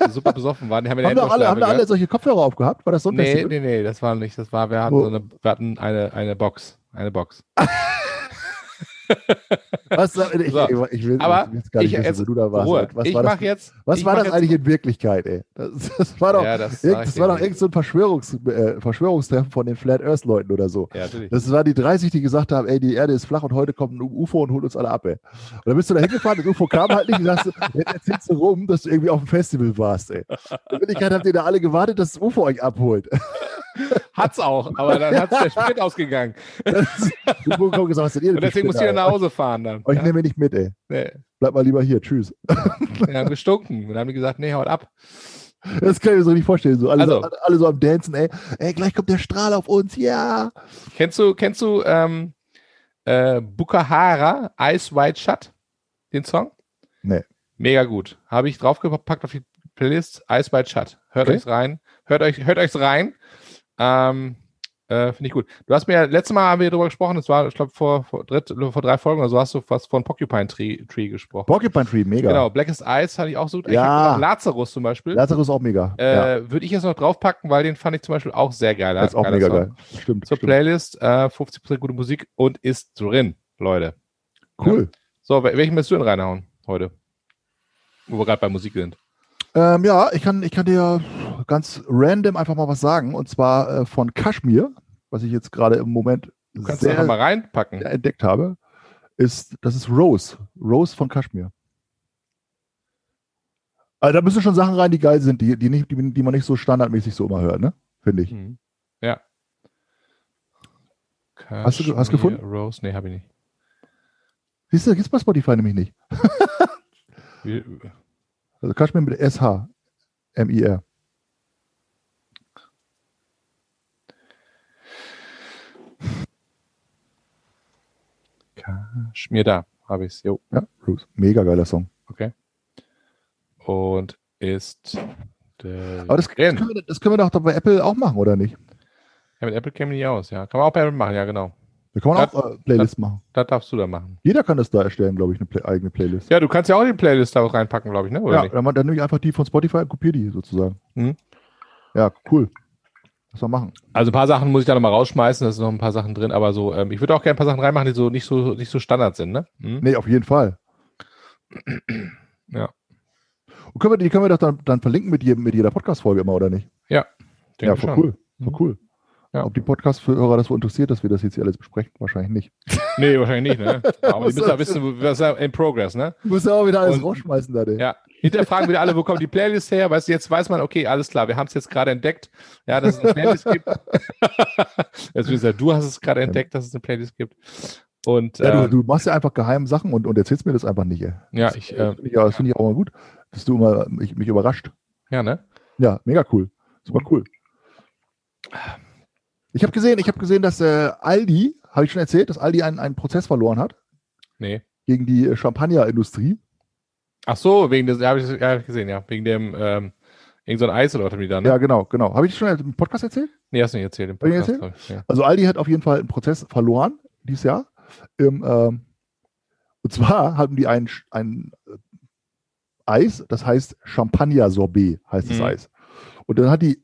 alle super besoffen waren. Haben wir haben alle, haben alle solche Kopfhörer aufgehabt? War das so ein. Nee, nee, nee, das war nicht. Das war, wir hatten, Oh. so eine, wir hatten eine, eine Box. Eine Box. Was, ich, So. ich, ich will, Aber ich gar nicht ich- wissen, jetzt wo du da warst. Ruhe. Was ich war das, jetzt. was war das jetzt, eigentlich in Wirklichkeit, ey? Das, das war doch, Ja, das, irgend- das war doch irgend so ein Verschwörungs, äh, Verschwörungstreffen von den Flat Earth Leuten oder so. Ja. Das war die 30, die gesagt haben, ey, die Erde ist flach und heute kommt ein UFO und holt uns alle ab, ey. Und dann bist du da hingefahren, das UFO kam halt nicht und sagst, du, jetzt erzählst du rum, dass du irgendwie auf dem Festival warst, ey. In Wirklichkeit habt ihr da alle gewartet, dass das UFO euch abholt. Hat's auch, aber dann hat's der Sprit ausgegangen. Das kommt und gesagt, was ihr Und deswegen musste ich Spinner, nach? Hause fahren dann. Euch Ja, nehmen wir nicht mit, ey. nee. Bleib mal lieber hier, tschüss. Wir haben gestunken. Und dann haben die gesagt, nee, haut ab. Das kann ich mir so nicht vorstellen. So, alle, Also. so, alle so am Dancen, ey. Ey, gleich kommt der Strahl auf uns, ja. Kennst du, kennst du ähm, äh, Bukahara, Ice White Shut? Den Song? Nee. Mega gut. Habe ich draufgepackt auf die Playlist. Ice White Shut. Hört Okay. euch's rein. Hört euch, hört euch's rein. Ähm, äh, Finde ich gut. Du hast mir ja, letztes Mal haben wir darüber gesprochen, das war, ich glaube, vor, vor, vor drei Folgen oder so hast du was von Porcupine Tree, Tree gesprochen. Porcupine Tree, mega. Genau, Blackest Eyes fand ich auch so Ja. Lazarus zum Beispiel. Lazarus auch mega. ja, äh, Würde ich jetzt noch draufpacken, weil den fand ich zum Beispiel auch sehr geil. das ist auch mega Song. geil. Stimmt. Zur stimmt. Playlist, äh, 50% gute Musik und ist drin, Leute. Cool. So, wel- welchen willst du denn reinhauen heute? Wo wir gerade bei Musik sind. Ähm, ja, ich kann, ich kann dir ganz random einfach mal was sagen. Und zwar äh, von Kaschmir, was ich jetzt gerade im Moment Du kannst sehr, mal reinpacken. entdeckt habe, ist, das ist Rose. Rose von Kaschmir. Also da müssen schon Sachen rein, die geil sind, die, die, nicht, die, die man nicht so standardmäßig so immer hört, ne? Finde ich. Mhm. Ja. Hast du- hast gefunden? Rose? Nee, habe ich nicht. Siehst du, gibt's bei Spotify nämlich nicht. Also Kaschmir mit SH. M-I-R. Kashmir da, habe ich es. Jo, Ja, Rose. Mega geiler Song. okay. Und ist der Aber das, das, können wir, das können wir doch bei Apple auch machen, oder nicht? ja, mit Apple käme nicht aus, ja. Kann man auch bei Apple machen, ja, genau. Da kann man Das- auch äh, Playlists machen. Das darfst du da machen. Jeder kann das da erstellen, glaube ich, eine Play eigene Playlist. Ja, du kannst ja auch die Playlist da reinpacken, glaube ich, ne? Oder Ja, nicht? dann, dann nehme ich einfach die von Spotify und kopiere die sozusagen. Mhm. Ja, cool. Lass mal machen. Also ein paar Sachen muss ich da nochmal rausschmeißen, da sind noch ein paar Sachen drin, aber so, ähm, ich würde auch gerne ein paar Sachen reinmachen, die so nicht so nicht so Standard sind, ne? Mhm. Nee, auf jeden Fall. Ja. Und können wir, die können wir doch dann, dann verlinken mit, jedem, mit jeder Podcast-Folge immer, oder nicht? Denke ja, voll schon. cool. Voll Mhm. cool. Ja. Ob die Podcast-Hörer das so interessiert, dass wir das jetzt hier alles besprechen? Wahrscheinlich nicht. Nee, wahrscheinlich nicht, ne? Aber die müssen ja wissen, was ist ja in progress, ne? Du musst ja auch wieder alles Und- rausschmeißen, da, ey. Ja. Hinterher fragen wieder alle, wo kommt die Playlist her? Weißt du, jetzt weiß man, okay, alles klar, wir haben es jetzt gerade entdeckt, ja, dass es eine Playlist gibt. jetzt wissen ja, du hast es gerade entdeckt, dass es eine Playlist gibt. Und Ja, du, du machst ja einfach geheime Sachen und, und erzählst mir das einfach nicht, ey. ja, Das, ich, äh, äh, finde ich, ja, das finde ich auch mal gut, dass du immer mich, mich überrascht. ja, ne? Ja, mega cool. Super cool. Ich habe gesehen, ich habe gesehen, dass äh, Aldi, habe ich schon erzählt, dass Aldi einen, einen Prozess verloren hat Nee. gegen die äh, Champagnerindustrie. Ach so, wegen des, ja, habe ich, ja, hab ich gesehen, ja. Wegen dem, ähm, irgend so ein Eis oder was haben die da, ne? Ja, genau, genau. Habe ich das schon im Podcast erzählt? Nee, hast du nicht erzählt im Podcast. erzählt? ich, ja. Also Aldi hat auf jeden Fall einen Prozess verloren dieses Jahr. Im, ähm, und zwar haben die ein, ein äh, Eis, das heißt Champagner Sorbet, heißt das Mhm. Eis. Und dann hat die,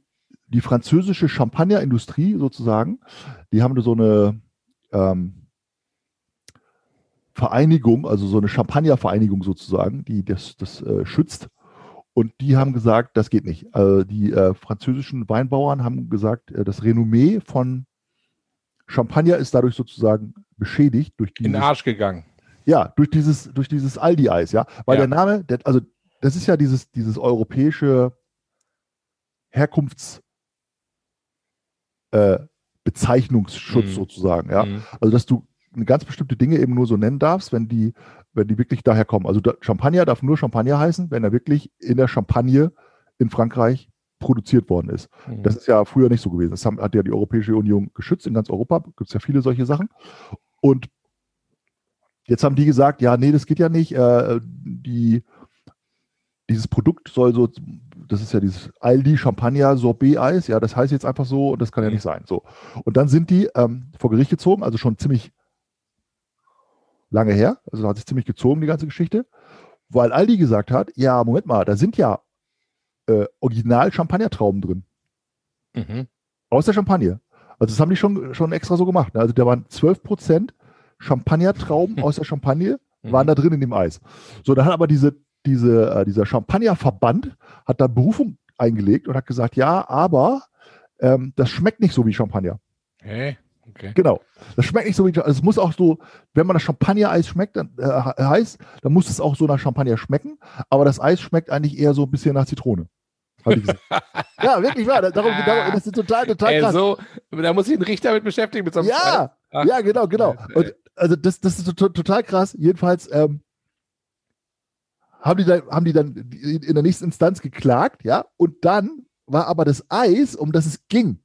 die französische Champagnerindustrie sozusagen, die haben so eine ähm, Vereinigung, also so eine Champagnervereinigung sozusagen, die das, das äh, schützt. Und die haben gesagt, das geht nicht. Also die äh, französischen Weinbauern haben gesagt, äh, das Renommee von Champagner ist dadurch sozusagen beschädigt durch In den dieses, Arsch gegangen. ja, durch dieses, durch dieses Aldi-Eis, ja. Weil Ja. der Name, der, also das ist ja dieses, dieses europäische Herkunfts äh, Bezeichnungsschutz Mhm. sozusagen, ja. Mhm. Also dass du ganz bestimmte Dinge eben nur so nennen darfst, wenn die, wenn die wirklich daher kommen. Also da, Champagner darf nur Champagner heißen, wenn er wirklich in der Champagne in Frankreich produziert worden ist. Mhm. Das ist ja früher nicht so gewesen. Das haben, hat ja die Europäische Union geschützt in ganz Europa. Gibt es ja viele solche Sachen. Und jetzt haben die gesagt, ja, nee, das geht ja nicht. Äh, die, dieses Produkt soll so, das ist ja dieses Aldi Champagner Sorbet Eis, ja, das heißt jetzt einfach so und das kann ja Mhm. nicht sein. So. Und dann sind die ähm, vor Gericht gezogen, also schon ziemlich lange her, also hat sich ziemlich gezogen, die ganze Geschichte, weil Aldi gesagt hat, ja, Moment mal, da sind ja äh, original Champagnertrauben drin. Mhm. Aus der Champagne. Also das haben die schon, schon extra so gemacht. Ne? Also da waren 12% Champagnertrauben aus der Champagne, Mhm. waren da drin in dem Eis. So, dann hat aber diese, diese, äh, dieser Champagnerverband hat da Berufung eingelegt und hat gesagt, ja, aber ähm, das schmeckt nicht so wie Champagner. Hey, okay. Genau. Das schmeckt nicht so wie also es muss auch so, wenn man das Champagner-Eis schmeckt, dann äh, heißt, dann muss es auch so nach Champagner schmecken, aber das Eis schmeckt eigentlich eher so ein bisschen nach Zitrone. Ja, wirklich wahr. Darum, darum, das ist total, total Ey, krass. so, da muss ich einen Richter mit beschäftigen mit so Ja, Ach, ja, genau, genau. Und also das, das ist to- to- total krass. Jedenfalls ähm, haben, die dann, haben die dann in der nächsten Instanz geklagt, ja, und dann war aber das Eis, um das es ging.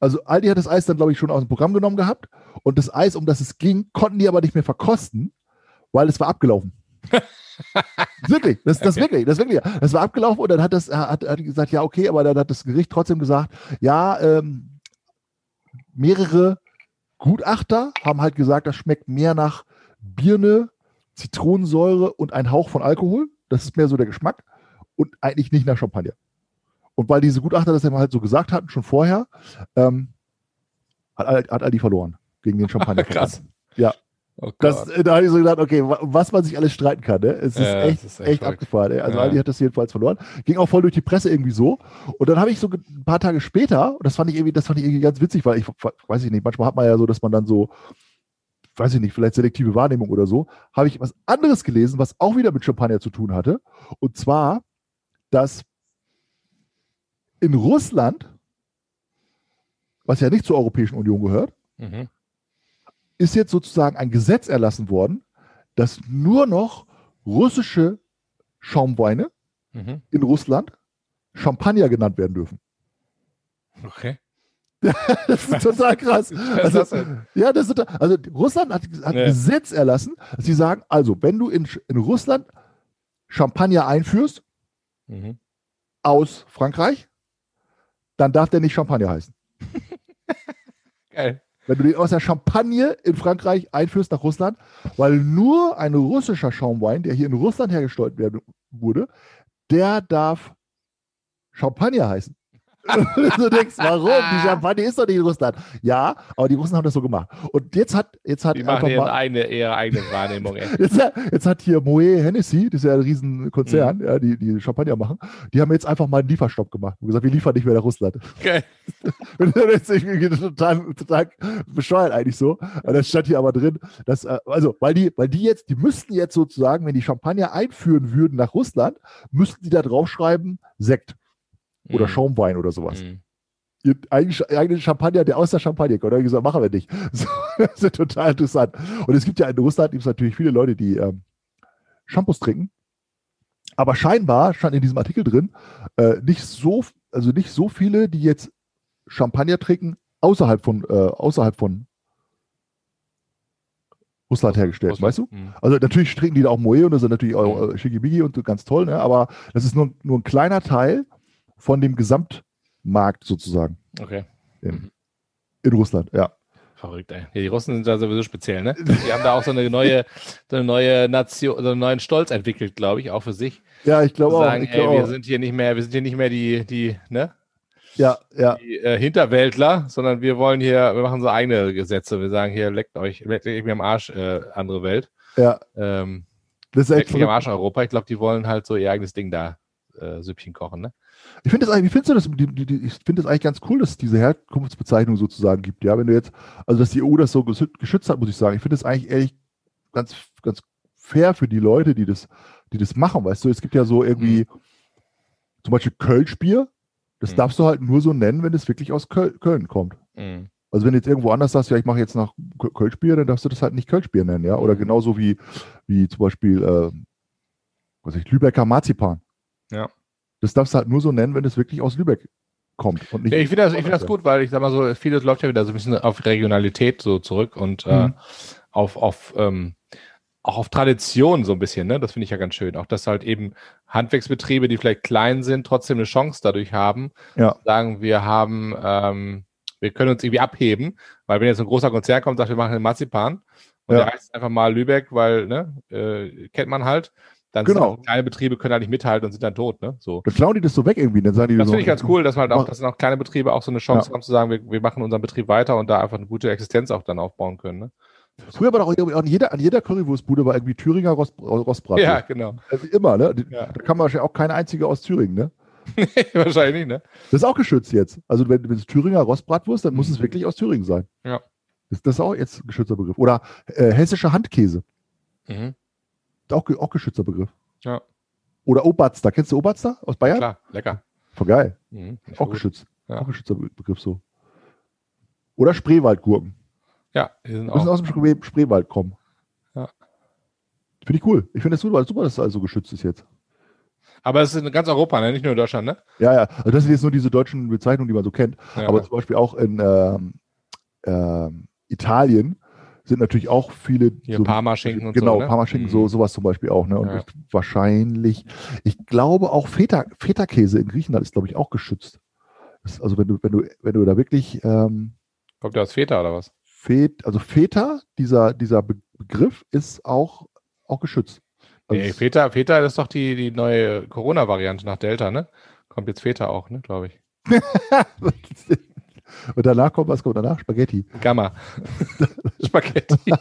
Also Aldi hat das Eis dann, glaube ich, schon aus dem Programm genommen gehabt und das Eis, um das es ging, konnten die aber nicht mehr verkosten, weil es war abgelaufen. wirklich, das, das Okay. wirklich, das wirklich. Das war abgelaufen und dann hat das, hat, hat gesagt, ja, okay, aber dann hat das Gericht trotzdem gesagt, ja, ähm, mehrere Gutachter haben halt gesagt, das schmeckt mehr nach Birne, Zitronensäure und ein Hauch von Alkohol. Das ist mehr so der Geschmack und eigentlich nicht nach Champagner. Und weil diese Gutachter das eben halt so gesagt hatten, schon vorher, ähm, hat, hat Aldi verloren gegen den Champagner. Krass. Ja. Oh Das, Gott. da habe ich so gedacht, okay, wa- was man sich alles streiten kann, ne? Es ist Ja, echt, ist echt, echt abgefahren. Ey. Also Ja. Ali hat das jedenfalls verloren. Ging auch voll durch die Presse irgendwie so. Und dann habe ich so ein paar Tage später, und das fand ich irgendwie, das fand ich irgendwie ganz witzig, weil ich weiß ich nicht, manchmal hat man ja so, dass man dann so, weiß ich nicht, vielleicht selektive Wahrnehmung oder so, habe ich was anderes gelesen, was auch wieder mit Champagner zu tun hatte. Und zwar, dass in Russland, was ja nicht zur Europäischen Union gehört, Mhm. ist jetzt sozusagen ein Gesetz erlassen worden, dass nur noch russische Schaumweine Mhm. in Russland Champagner genannt werden dürfen. Okay. Das ist total krass. Also, das ja, das ist, also Russland hat, hat Ja. ein Gesetz erlassen, dass sie sagen, also wenn du in, in Russland Champagner einführst Mhm. aus Frankreich, dann darf der nicht Champagner heißen. Geil. Wenn du den aus der Champagne in Frankreich einführst nach Russland, weil nur ein russischer Schaumwein, der hier in Russland hergestellt werden, wurde, der darf Champagner heißen. Du denkst, warum? Die Champagne ist doch nicht in Russland. Ja, aber die Russen haben das so gemacht. Und jetzt hat, jetzt hat Die machen mal, eigene, ihre eigene Wahrnehmung. Jetzt, jetzt hat hier Moet Hennessy, das ist ja ein Riesenkonzern, Mhm. ja, die, die Champagner machen, die haben jetzt einfach mal einen Lieferstopp gemacht und gesagt, wir liefern nicht mehr nach Russland. Und das ist total, total bescheuert eigentlich so. Und das stand hier aber drin, dass, äh, also, weil die, weil die jetzt, die müssten jetzt sozusagen, wenn die Champagner einführen würden nach Russland, müssten die da draufschreiben, Sekt oder Mhm. Schaumwein oder sowas. Mhm. Ihr eigenen Champagner, der aus der Champagne kommt. Da habe ich gesagt, machen wir nicht. So, das ist total interessant. Und es gibt ja in Russland gibt es natürlich viele Leute, die ähm, Shampoos trinken. Aber scheinbar stand in diesem Artikel drin, äh, nicht so, also nicht so viele, die jetzt Champagner trinken, außerhalb von, äh, außerhalb von Russland hergestellt, Russland. weißt du? Mhm. Also natürlich trinken die da auch Moe und das ist natürlich auch Mhm. äh, Schickimicki und so ganz toll, ne? aber das ist nur, nur ein kleiner Teil von dem Gesamtmarkt sozusagen Okay. in, in Russland, ja. Verrückt, ey. Ja, die Russen sind da sowieso speziell, ne? Die haben da auch so eine neue, so eine neue Nation, so einen neuen Stolz entwickelt, glaube ich, auch für sich. Ja, ich glaube auch. sagen, Ich ey, glaub wir auch. sind hier nicht mehr, wir sind hier nicht mehr die, die, ne? Ja, ja, Die äh, Hinterwäldler, sondern wir wollen hier, wir machen so eigene Gesetze. Wir sagen hier, leckt euch, leckt euch mir am Arsch, äh, andere Welt. ja. Ähm, Das ist echt leckt mich am. Arsch Europa. Ich glaube, die wollen halt so ihr eigenes Ding da, äh, Süppchen kochen, ne? Ich finde das findest du das? Ich finde das eigentlich ganz cool, dass es diese Herkunftsbezeichnung sozusagen gibt. Ja, wenn du jetzt, also dass die EU das so geschü- geschützt hat, muss ich sagen. Ich finde das eigentlich ehrlich ganz, ganz fair für die Leute, die das, die das machen. Weißt du, es gibt ja so irgendwie zum Beispiel Kölschbier. Das Mhm. darfst du halt nur so nennen, wenn es wirklich aus Köl Köln kommt. Mhm. Also wenn du jetzt irgendwo anders sagst, ja, ich mache jetzt nach Kö- Kölschbier, dann darfst du das halt nicht Kölschbier nennen, ja. Oder Mhm. genauso wie, wie zum Beispiel, äh, was weiß ich, Lübecker Marzipan. Ja. Das darfst du halt nur so nennen, wenn es wirklich aus Lübeck kommt. Und nicht Ja, ich finde das, ich finde das gut, weil ich sag mal so, vieles läuft ja wieder so ein bisschen auf Regionalität so zurück und äh, Mhm. auf, auf ähm, auch auf Tradition so ein bisschen, ne? Das finde ich ja ganz schön. Auch dass halt eben Handwerksbetriebe, die vielleicht klein sind, trotzdem eine Chance dadurch haben, Ja. sagen, wir haben, ähm, wir können uns irgendwie abheben, weil wenn jetzt ein großer Konzern kommt und sagt, wir machen den Marzipan und Ja. der heißt einfach mal Lübeck, weil, ne, äh, kennt man halt, dann Genau. kleine Betriebe können halt nicht mithalten und sind dann tot, ne? So. Dann klauen die das so weg irgendwie. Dann sagen die Das so, finde ich ganz cool, dass man halt auch, dass dann auch kleine Betriebe auch so eine Chance Ja. haben zu sagen, wir, wir machen unseren Betrieb weiter und da einfach eine gute Existenz auch dann aufbauen können. Ne? Früher war doch an jeder, an jeder Currywurstbude war irgendwie Thüringer Rost, Rostbrat. Ja, genau. Äh, Immer, ne? Ja. Da kam wahrscheinlich auch keine einzige aus Thüringen, ne? Wahrscheinlich, ne? Das ist auch geschützt jetzt. Also wenn, wenn es Thüringer Rostbratwurst, dann muss Mhm. es wirklich aus Thüringen sein. Ja. Das, das ist auch jetzt ein geschützter Begriff. Oder äh, hessischer Handkäse. Mhm. Auch, auch geschützter Begriff. Ja, Oder Oberster. Kennst du Oberster aus Bayern? klar, lecker. Voll geil. Mhm. Auch gut. geschützt. Ja. Auch geschützter Be Begriff so. Oder Spreewaldgurken. Ja, die sind Müssen auch. aus dem Spree Spreewald kommen. Ja. Finde ich cool. Ich finde das super, super, dass es also geschützt ist jetzt. Aber es ist in ganz Europa, ne? nicht nur in Deutschland, ne? Ja, ja. Also das sind jetzt nur diese deutschen Bezeichnungen, die man so kennt. Ja. Aber zum Beispiel auch in ähm, ähm, Italien sind natürlich auch viele. Hier Parmaschinken und genau, so, ne? Parmaschinken, Mhm. so, sowas zum Beispiel auch. Ne? Und Ja. ich, wahrscheinlich, ich glaube auch Feta, Feta-Käse in Griechenland ist, glaube ich, auch geschützt. Das, also wenn du, wenn du, wenn du da wirklich ähm, Kommt der aus Feta oder was? Fet, also Feta, dieser, dieser Be Begriff ist auch, auch geschützt. Also Nee, Feta, Feta ist doch die, die neue Corona-Variante nach Delta, ne? Kommt jetzt Feta auch, ne, glaube ich. Und danach kommt, was kommt danach? Spaghetti. Gamma. Spaghetti.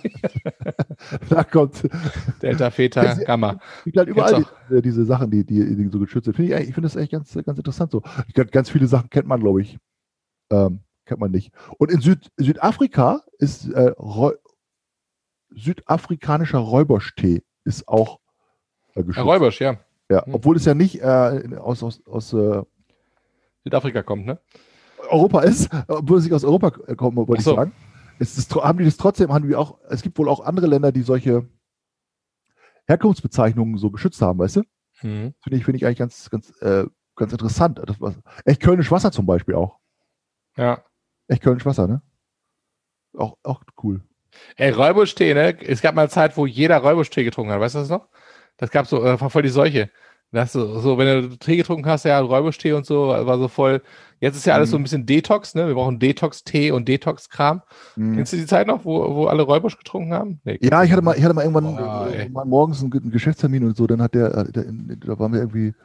da kommt Delta, Theta, Gamma. Es gibt halt überall die, diese Sachen, die, die, die so geschützt sind. Find ich, ich finde das echt ganz, ganz interessant so. Ganz viele Sachen kennt man, glaube ich. Ähm, kennt man nicht. Und in Süd, Südafrika ist äh, Räu südafrikanischer Räuberstee ist auch äh, geschützt. Räubersch, ja. Ja, hm. obwohl es ja nicht äh, aus, aus, aus äh, Südafrika kommt, ne? Europa ist, obwohl es nicht aus Europa kommt, wollte so. ich sagen. Es ist, haben die das trotzdem, haben die auch, es gibt wohl auch andere Länder, die solche Herkunftsbezeichnungen so geschützt haben, weißt du? Mhm. Finde ich, finde ich eigentlich ganz, ganz, äh, ganz interessant. Das war, echt Kölnisch Wasser zum Beispiel auch. Ja. Echt Kölnisch Wasser, ne? Auch, auch cool. Ey, Räubusch-Tee, ne? Es gab mal eine Zeit, wo jeder Räubusch-Tee getrunken hat. Weißt du das noch? Das gab so, äh, voll die Seuche. Das so, so, wenn du Tee getrunken hast, ja, Räubusch-Tee und so, war so voll. Jetzt ist ja alles mhm. so ein bisschen Detox, ne? Wir brauchen Detox-Tee und Detox-Kram. Mhm. Kennst du die Zeit noch, wo, wo alle Räubusch getrunken haben? Nee, ja, ich hatte mal, ich hatte mal irgendwann oh, äh, mal morgens einen, einen, Geschäftstermin und so, dann hat der, der, da waren wir irgendwie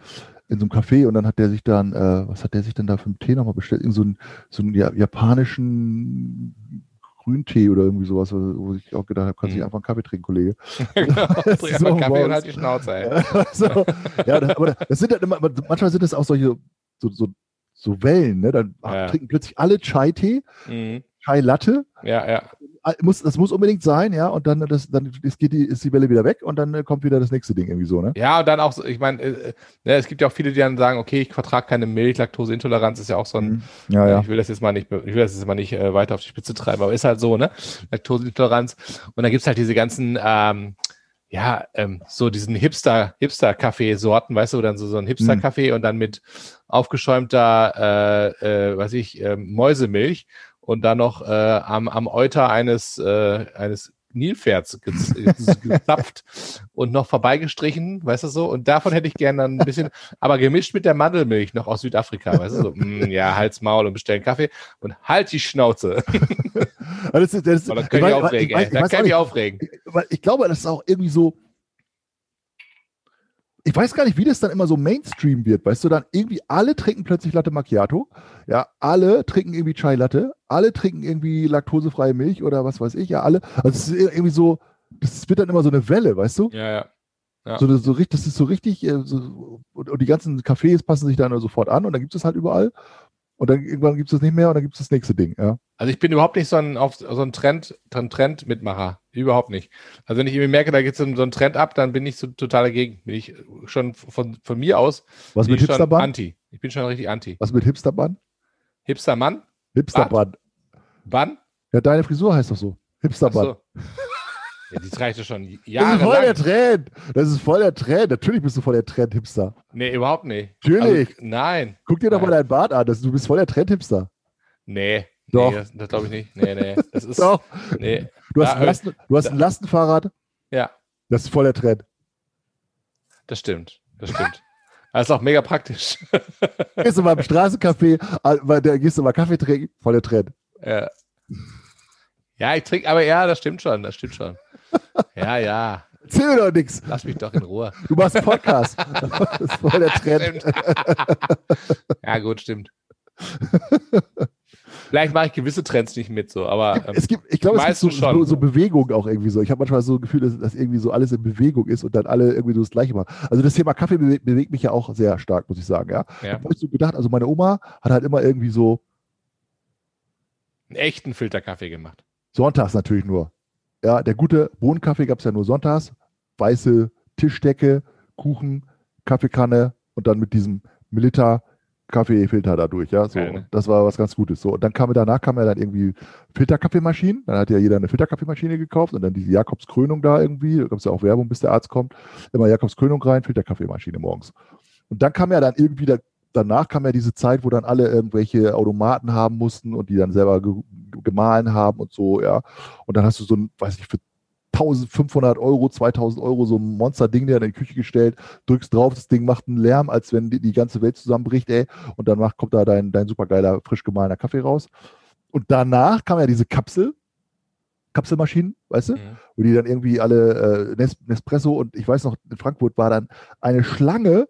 in so einem Café und dann hat der sich dann, äh, was hat der sich denn da für einen Tee nochmal bestellt? In so einen, so einen japanischen Grüntee oder irgendwie sowas, wo ich auch gedacht habe, kannst du mhm. einfach einen Kaffee trinken, Kollege. genau, trink so, Kaffee und halt die Schnauze, ey. so, ja, aber das sind halt immer, manchmal sind es auch solche, so, so, so Wellen, ne? Dann ja. trinken plötzlich alle Chai-Tee, mhm. Chai-Latte. Ja, ja. Ah, muss, das muss unbedingt sein, ja, und dann, das, dann ist, geht die, ist die Welle wieder weg und dann äh, kommt wieder das nächste Ding irgendwie so, ne? Ja, und dann auch, so, ich meine, äh, ne, es gibt ja auch viele, die dann sagen, okay, ich vertrage keine Milch, Laktoseintoleranz ist ja auch so ein, mhm. ja, ja. ich will das jetzt mal nicht, ich will das jetzt mal nicht äh, weiter auf die Spitze treiben, aber ist halt so, ne? Laktoseintoleranz. Und dann gibt's halt diese ganzen, ähm, ja, ähm, so diesen Hipster, Hipster-Kaffee-Sorten, weißt du, dann so, so ein Hipster-Kaffee mhm. und dann mit aufgeschäumter, äh, äh, weiß ich, äh, Mäusemilch und dann noch äh, am, am Euter eines, äh, eines Nilpferds gezapft und noch vorbeigestrichen, weißt du so? Und davon hätte ich gerne ein bisschen, aber gemischt mit der Mandelmilch noch aus Südafrika, weißt du so? Mm, ja, halt's Maul und bestellen Kaffee und halt die Schnauze. das ist, das, das kann ich, ich, ich, ich, kann ich aufregen. Ich glaube, das ist auch irgendwie so, ich weiß gar nicht, wie das dann immer so Mainstream wird, weißt du, dann irgendwie alle trinken plötzlich Latte Macchiato, ja, alle trinken irgendwie Chai Latte, alle trinken irgendwie laktosefreie Milch oder was weiß ich, ja, alle. Also es ist irgendwie so, das wird dann immer so eine Welle, weißt du? Ja, ja. ja. So, so, das ist so richtig, äh, so, und, und, die ganzen Cafés passen sich dann sofort an und dann gibt es halt überall. Und dann irgendwann gibt es das nicht mehr und dann gibt es das nächste Ding, ja. Also ich bin überhaupt nicht so ein, auf, so ein Trend, Trend-Mitmacher. Überhaupt nicht. Also wenn ich irgendwie merke, da geht so ein Trend ab, dann bin ich so total dagegen. Bin ich schon von, von mir aus Was mit Hipsterbann? anti. Ich bin schon richtig anti. Was mit Hipsterbann? Hipstermann? Hipsterbann. Bann? Ja, deine Frisur heißt doch so. Hipsterbann. So. Ja, die reicht ja schon Jahre. Das ist voll der Trend. Das ist voll der Trend. Natürlich bist du voll der Trend-Hipster. Nee, überhaupt nicht. Natürlich. Also, nein. Guck dir doch nein. mal deinen Bart an. Das, du bist voll der Trend-Hipster. Nee. Doch. Nee, das, das glaube ich nicht. Nee, nee. Das ist. doch. Nee. Du hast, ja, ein, Lasten, du hast ein Lastenfahrrad. Ja. Das ist voll der Trend. Das stimmt. Das stimmt. Das ist auch mega praktisch. gehst du mal im Straßencafé, da gehst du mal Kaffee trinken, voll der Trend. Ja. Ja, ich trinke, aber ja, das stimmt schon, das stimmt schon. Ja, ja. Erzähl mir doch nichts. Lass mich doch in Ruhe. Du machst einen Podcast. das ist voll der Trend. ja, gut, stimmt. Vielleicht mache ich gewisse Trends nicht mit so, aber ähm, es gibt, ich glaube, es gibt so, so, so Bewegung auch irgendwie so. Ich habe manchmal so ein Gefühl, dass, dass, irgendwie so alles in Bewegung ist und dann alle irgendwie so das Gleiche machen. Also das Thema Kaffee bewegt, bewegt mich ja auch sehr stark, muss ich sagen. Ja, ja. habe ich so gedacht. Also meine Oma hat halt immer irgendwie so einen echten Filterkaffee gemacht. Sonntags natürlich nur. Ja, der gute Bohnenkaffee gab es ja nur sonntags. Weiße Tischdecke, Kuchen, Kaffeekanne und dann mit diesem Milita Kaffeefilter dadurch, ja. So, okay. das war was ganz Gutes. So, und dann kam danach kam ja dann irgendwie Filterkaffeemaschinen. Dann hat ja jeder eine Filterkaffeemaschine gekauft und dann diese Jakobskrönung da irgendwie. Da gab es ja auch Werbung, bis der Arzt kommt. Immer Jakobskrönung rein, Filterkaffeemaschine morgens. Und dann kam ja dann irgendwie da, danach kam ja diese Zeit, wo dann alle irgendwelche Automaten haben mussten und die dann selber ge gemahlen haben und so, ja. Und dann hast du so ein, weiß ich, für 1500 Euro, 2000 Euro so ein Monster-Ding der in die Küche gestellt, drückst drauf, das Ding macht einen Lärm, als wenn die, die ganze Welt zusammenbricht, ey. Und dann macht, kommt da dein, dein supergeiler, frisch gemahlener Kaffee raus. Und danach kam ja diese Kapsel, Kapselmaschinen, weißt du? Mhm. Wo die dann irgendwie alle äh, Nespresso und ich weiß noch, in Frankfurt war dann eine Schlange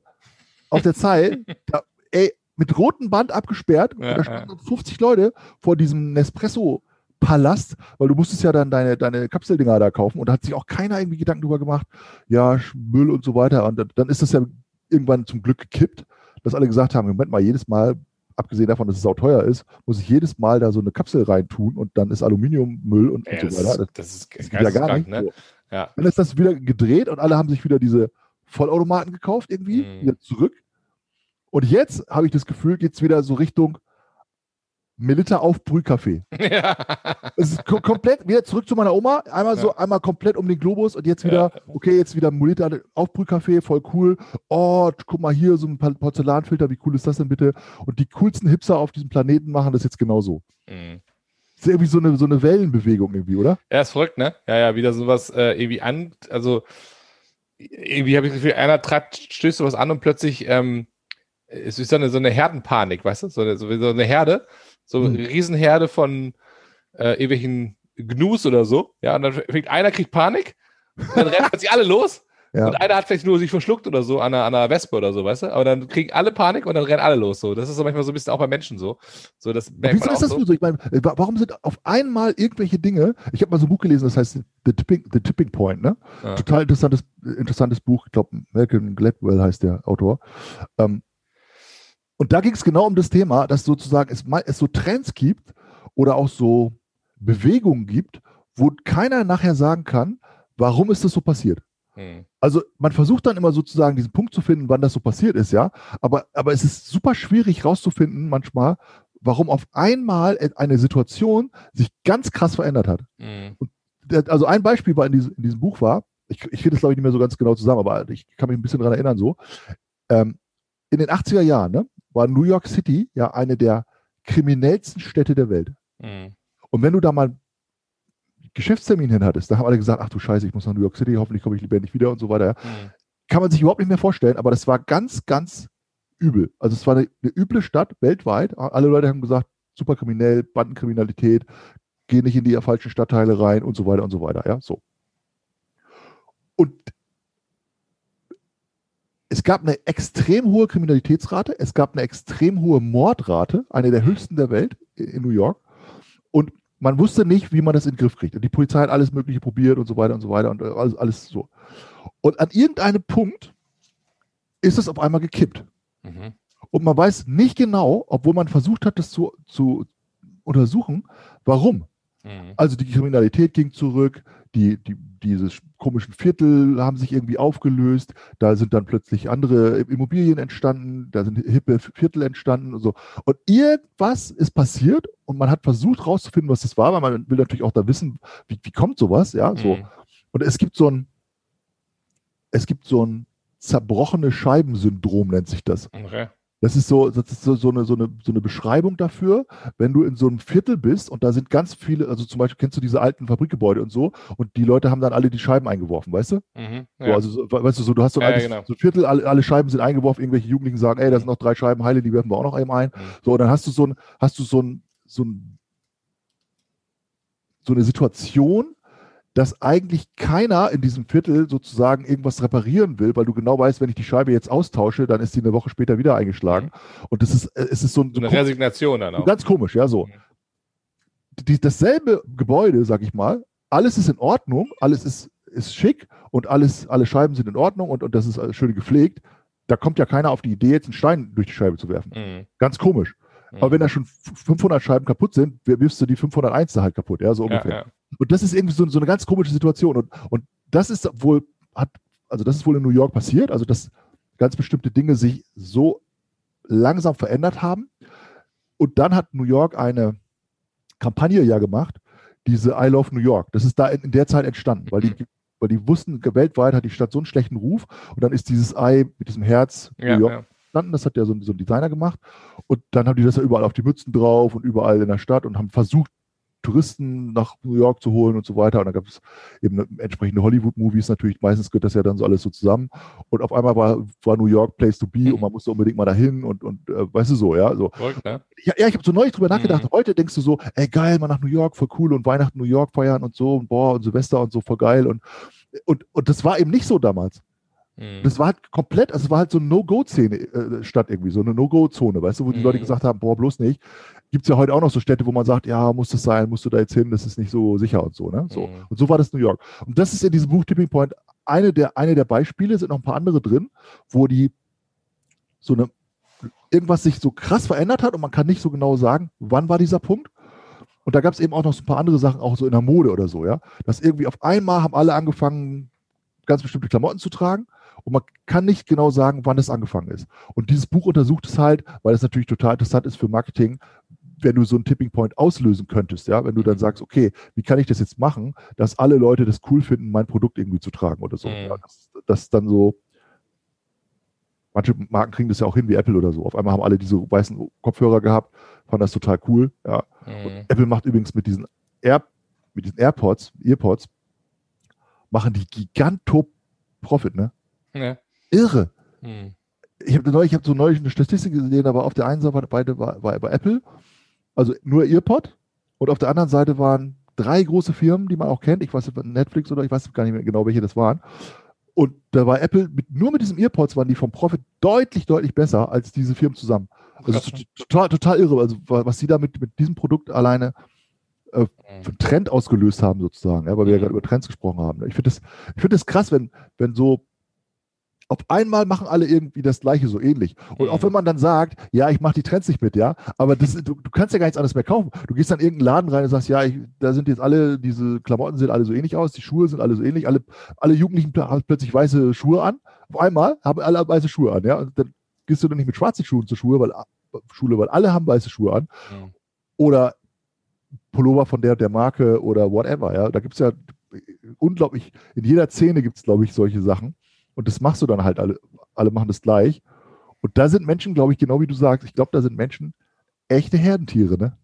auf der Zeit. da, ey, mit rotem Band abgesperrt. Ja, und da standen 50 Leute vor diesem Nespresso-Palast, weil du musstest ja dann deine, deine Kapseldinger da kaufen und da hat sich auch keiner irgendwie Gedanken drüber gemacht, ja, Müll und so weiter. Und dann, ist das ja irgendwann zum Glück gekippt, dass alle gesagt haben, Moment mal, jedes Mal, abgesehen davon, dass es auch teuer ist, muss ich jedes Mal da so eine Kapsel reintun und dann ist Aluminiummüll und, Ja, und so weiter. ist, das ist Das geht ja gar nicht. ne? So. Ja. Dann ist das wieder gedreht und alle haben sich wieder diese Vollautomaten gekauft, irgendwie, Mhm. wieder zurück. Und jetzt habe ich das Gefühl, geht es wieder so Richtung Milita auf Brühkaffee. ja. Es ist ko komplett wieder zurück zu meiner Oma, einmal so, Ja. einmal komplett um den Globus und jetzt wieder, Ja. okay, jetzt wieder Milita auf Brühkaffee, voll cool. Oh, guck mal hier, so ein Por- Porzellanfilter, wie cool ist das denn bitte? Und die coolsten Hipster auf diesem Planeten machen das jetzt genauso. Mhm. Das ist irgendwie so eine, so eine Wellenbewegung irgendwie, oder? Ja, ist verrückt, ne? Ja, ja, wieder sowas äh, irgendwie an, also irgendwie habe ich das Gefühl, einer trat, stößt sowas an und plötzlich ähm, es ist so eine, so eine Herdenpanik, weißt du? So eine, so eine Herde, so eine Hm. Riesenherde von äh, irgendwelchen Gnus oder so. Ja, und dann fängt einer kriegt Panik, dann rennen plötzlich alle los Ja. und einer hat vielleicht nur sich verschluckt oder so an einer, an einer Wespe oder so, weißt du? Aber dann kriegen alle Panik und dann rennen alle los. So, das ist so manchmal so ein bisschen auch bei Menschen so. So, das Wieso ist das so. so? Ich meine, äh, wa- warum sind auf einmal irgendwelche Dinge, ich habe mal so ein Buch gelesen, das heißt The Tipping, The Tipping Point, ne? Ja. Total interessantes, interessantes Buch, ich glaube, Malcolm Gladwell heißt der Autor. Ähm, und da ging es genau um das Thema, dass sozusagen es, es so Trends gibt oder auch so Bewegungen gibt, wo keiner nachher sagen kann, warum ist das so passiert. Hm. Also man versucht dann immer sozusagen diesen Punkt zu finden, wann das so passiert ist, ja. Aber, aber es ist super schwierig rauszufinden manchmal, warum auf einmal eine Situation sich ganz krass verändert hat. Hm. Der- Also ein Beispiel war in diesem, in diesem Buch war, ich, ich finde es glaube ich nicht mehr so ganz genau zusammen, aber ich kann mich ein bisschen daran erinnern so. Ähm, in den 80er Jahren ne, war New York City ja eine der kriminellsten Städte der Welt. Hm. Und wenn du da mal einen Geschäftstermin hin hattest, da haben alle gesagt, ach du Scheiße, ich muss nach New York City, hoffentlich komme ich lebendig wieder und so weiter. Ja. Hm. kann man sich überhaupt nicht mehr vorstellen, aber das war ganz, ganz übel. Also es war eine, eine üble Stadt weltweit. Alle Leute haben gesagt, super kriminell, Bandenkriminalität, geh nicht in die falschen Stadtteile rein und so weiter und so weiter. Ja, so. Und es gab eine extrem hohe Kriminalitätsrate, es gab eine extrem hohe Mordrate, eine der höchsten der Welt in New York. Und man wusste nicht, wie man das in den Griff kriegt. Und die Polizei hat alles Mögliche probiert und so weiter und so weiter und äh, alles, alles so. Und an irgendeinem Punkt ist es auf einmal gekippt. Mhm. Und man weiß nicht genau, obwohl man versucht hat, das zu, zu untersuchen, warum. Mhm. Also die Kriminalität ging zurück, die, die, diese komischen Viertel haben sich irgendwie aufgelöst, da sind dann plötzlich andere Immobilien entstanden, da sind hippe Viertel entstanden und so. Und irgendwas ist passiert und man hat versucht rauszufinden, was das war, weil man will natürlich auch da wissen, wie, wie kommt sowas, ja, so. Mhm. Und es gibt so ein, es gibt so ein zerbrochene Scheibensyndrom, nennt sich das. Okay. Das ist so, das ist so, so, eine, so, eine, so eine Beschreibung dafür, wenn du in so einem Viertel bist und da sind ganz viele, also zum Beispiel kennst du diese alten Fabrikgebäude und so, und die Leute haben dann alle die Scheiben eingeworfen, weißt du? Mhm. So, Ja. also, so, weißt du, so, du hast so ein Ja, altes genau. so Viertel, alle, alle Scheiben sind eingeworfen, irgendwelche Jugendlichen sagen, ey, da sind noch drei Scheiben heile, die werfen wir auch noch eben ein. Mhm. So, und dann hast du so ein, hast du so ein, so ein, so eine Situation, dass eigentlich keiner in diesem Viertel sozusagen irgendwas reparieren will, weil du genau weißt, wenn ich die Scheibe jetzt austausche, dann ist die eine Woche später wieder eingeschlagen. Und das ist, äh, es ist so ein, so eine Resignation dann auch. ganz komisch, ja, so. Mhm. Die, dasselbe Gebäude, sag ich mal, alles ist in Ordnung, alles ist, ist schick und alles, alle Scheiben sind in Ordnung und, und das ist schön gepflegt. Da kommt ja keiner auf die Idee, jetzt einen Stein durch die Scheibe zu werfen. Mhm. Ganz komisch. Aber wenn da schon f- 500 Scheiben kaputt sind, wirfst du die 501. halt kaputt, ja, so ja, ungefähr. ja. Und das ist irgendwie so, so eine ganz komische Situation. Und, und das ist wohl, hat, also das ist wohl in New York passiert, also dass ganz bestimmte Dinge sich so langsam verändert haben. Und dann hat New York eine Kampagne ja gemacht, diese I Love New York. Das ist da in, in der Zeit entstanden, weil die, weil die wussten, weltweit hat die Stadt so einen schlechten Ruf. Und dann ist dieses Ei mit diesem Herz Ja, New York ja. entstanden. Das hat ja so, so ein Designer gemacht. Und dann haben die das ja überall auf die Mützen drauf und überall in der Stadt und haben versucht, Touristen nach New York zu holen und so weiter. Und dann gab es eben entsprechende Hollywood-Movies natürlich. Meistens gehört das ja dann so alles so zusammen. Und auf einmal war, war New York Place to be Mhm. und man musste unbedingt mal dahin und, und äh, weißt du so, ja. So. Ne? Ja, ja ich habe so neulich drüber nachgedacht. Mhm. Heute denkst du so, ey geil, mal nach New York, voll cool und Weihnachten New York feiern und so und boah und Silvester und so voll geil. Und, und, und das war eben nicht so damals. Mhm. Das war halt komplett, also es war halt so eine No-Go-Szene äh, statt irgendwie, so eine No-Go-Zone, weißt du, wo die mhm. Leute gesagt haben, boah, bloß nicht. Gibt es ja heute auch noch so Städte, wo man sagt, ja, muss das sein, musst du da jetzt hin, das ist nicht so sicher und so, ne? So. Mhm. Und so war das New York. Und das ist in diesem Buch Tipping Point eine der, eine der Beispiele, sind noch ein paar andere drin, wo die so eine, irgendwas sich so krass verändert hat und man kann nicht so genau sagen, wann war dieser Punkt. Und da gab es eben auch noch so ein paar andere Sachen, auch so in der Mode oder so, ja. Dass irgendwie auf einmal haben alle angefangen, ganz bestimmte Klamotten zu tragen und man kann nicht genau sagen, wann es angefangen ist. Und dieses Buch untersucht es halt, weil es natürlich total interessant ist für Marketing, wenn du so einen Tipping Point auslösen könntest, ja, wenn du dann mhm. sagst, okay, wie kann ich das jetzt machen, dass alle Leute das cool finden, mein Produkt irgendwie zu tragen oder so. Mhm. Ja, das, das dann so, manche Marken kriegen das ja auch hin, wie Apple oder so. Auf einmal haben alle diese weißen Kopfhörer gehabt, fanden das total cool. Ja. Mhm. Apple macht übrigens mit diesen Air, mit diesen AirPods, Earpods, machen die Giganto Profit, ne? Ja. Irre. Mhm. Ich habe neulich, ich habe so neulich eine Statistik gesehen, aber auf der einen Seite beide war, war bei Apple, also nur Earpod, und auf der anderen Seite waren drei große Firmen, die man auch kennt. Ich weiß nicht, Netflix oder ich weiß gar nicht mehr genau, welche das waren. Und da war Apple mit, nur mit diesem Earpods waren die vom Profit deutlich, deutlich besser als diese Firmen zusammen. Also total, total irre, also was sie da mit, mit diesem Produkt alleine äh, für einen Trend ausgelöst haben, sozusagen, ja, weil wir ja mhm. gerade über Trends gesprochen haben. Ich finde das, ich finde das krass, wenn, wenn so auf einmal machen alle irgendwie das Gleiche so ähnlich. Und mhm. auch wenn man dann sagt, ja, ich mache die Trends nicht mit, ja, aber das, du, du, kannst ja gar nichts anderes mehr kaufen. Du gehst dann in irgendeinen Laden rein und sagst, ja, ich, da sind jetzt alle, diese Klamotten sehen alle so ähnlich aus, die Schuhe sind alle so ähnlich, alle, alle Jugendlichen haben plötzlich weiße Schuhe an. Auf einmal haben alle weiße Schuhe an, ja. Und dann gehst du dann nicht mit schwarzen Schuhen zur Schule, weil, Schule, weil alle haben weiße Schuhe an. Mhm. Oder Pullover von der der Marke oder whatever, ja. Da gibt es ja unglaublich, in jeder Szene gibt es, glaube ich, solche Sachen. Und das machst du dann halt alle, alle machen das gleich. Und da sind Menschen, glaube ich, genau wie du sagst, ich glaube, da sind Menschen echte Herdentiere, ne?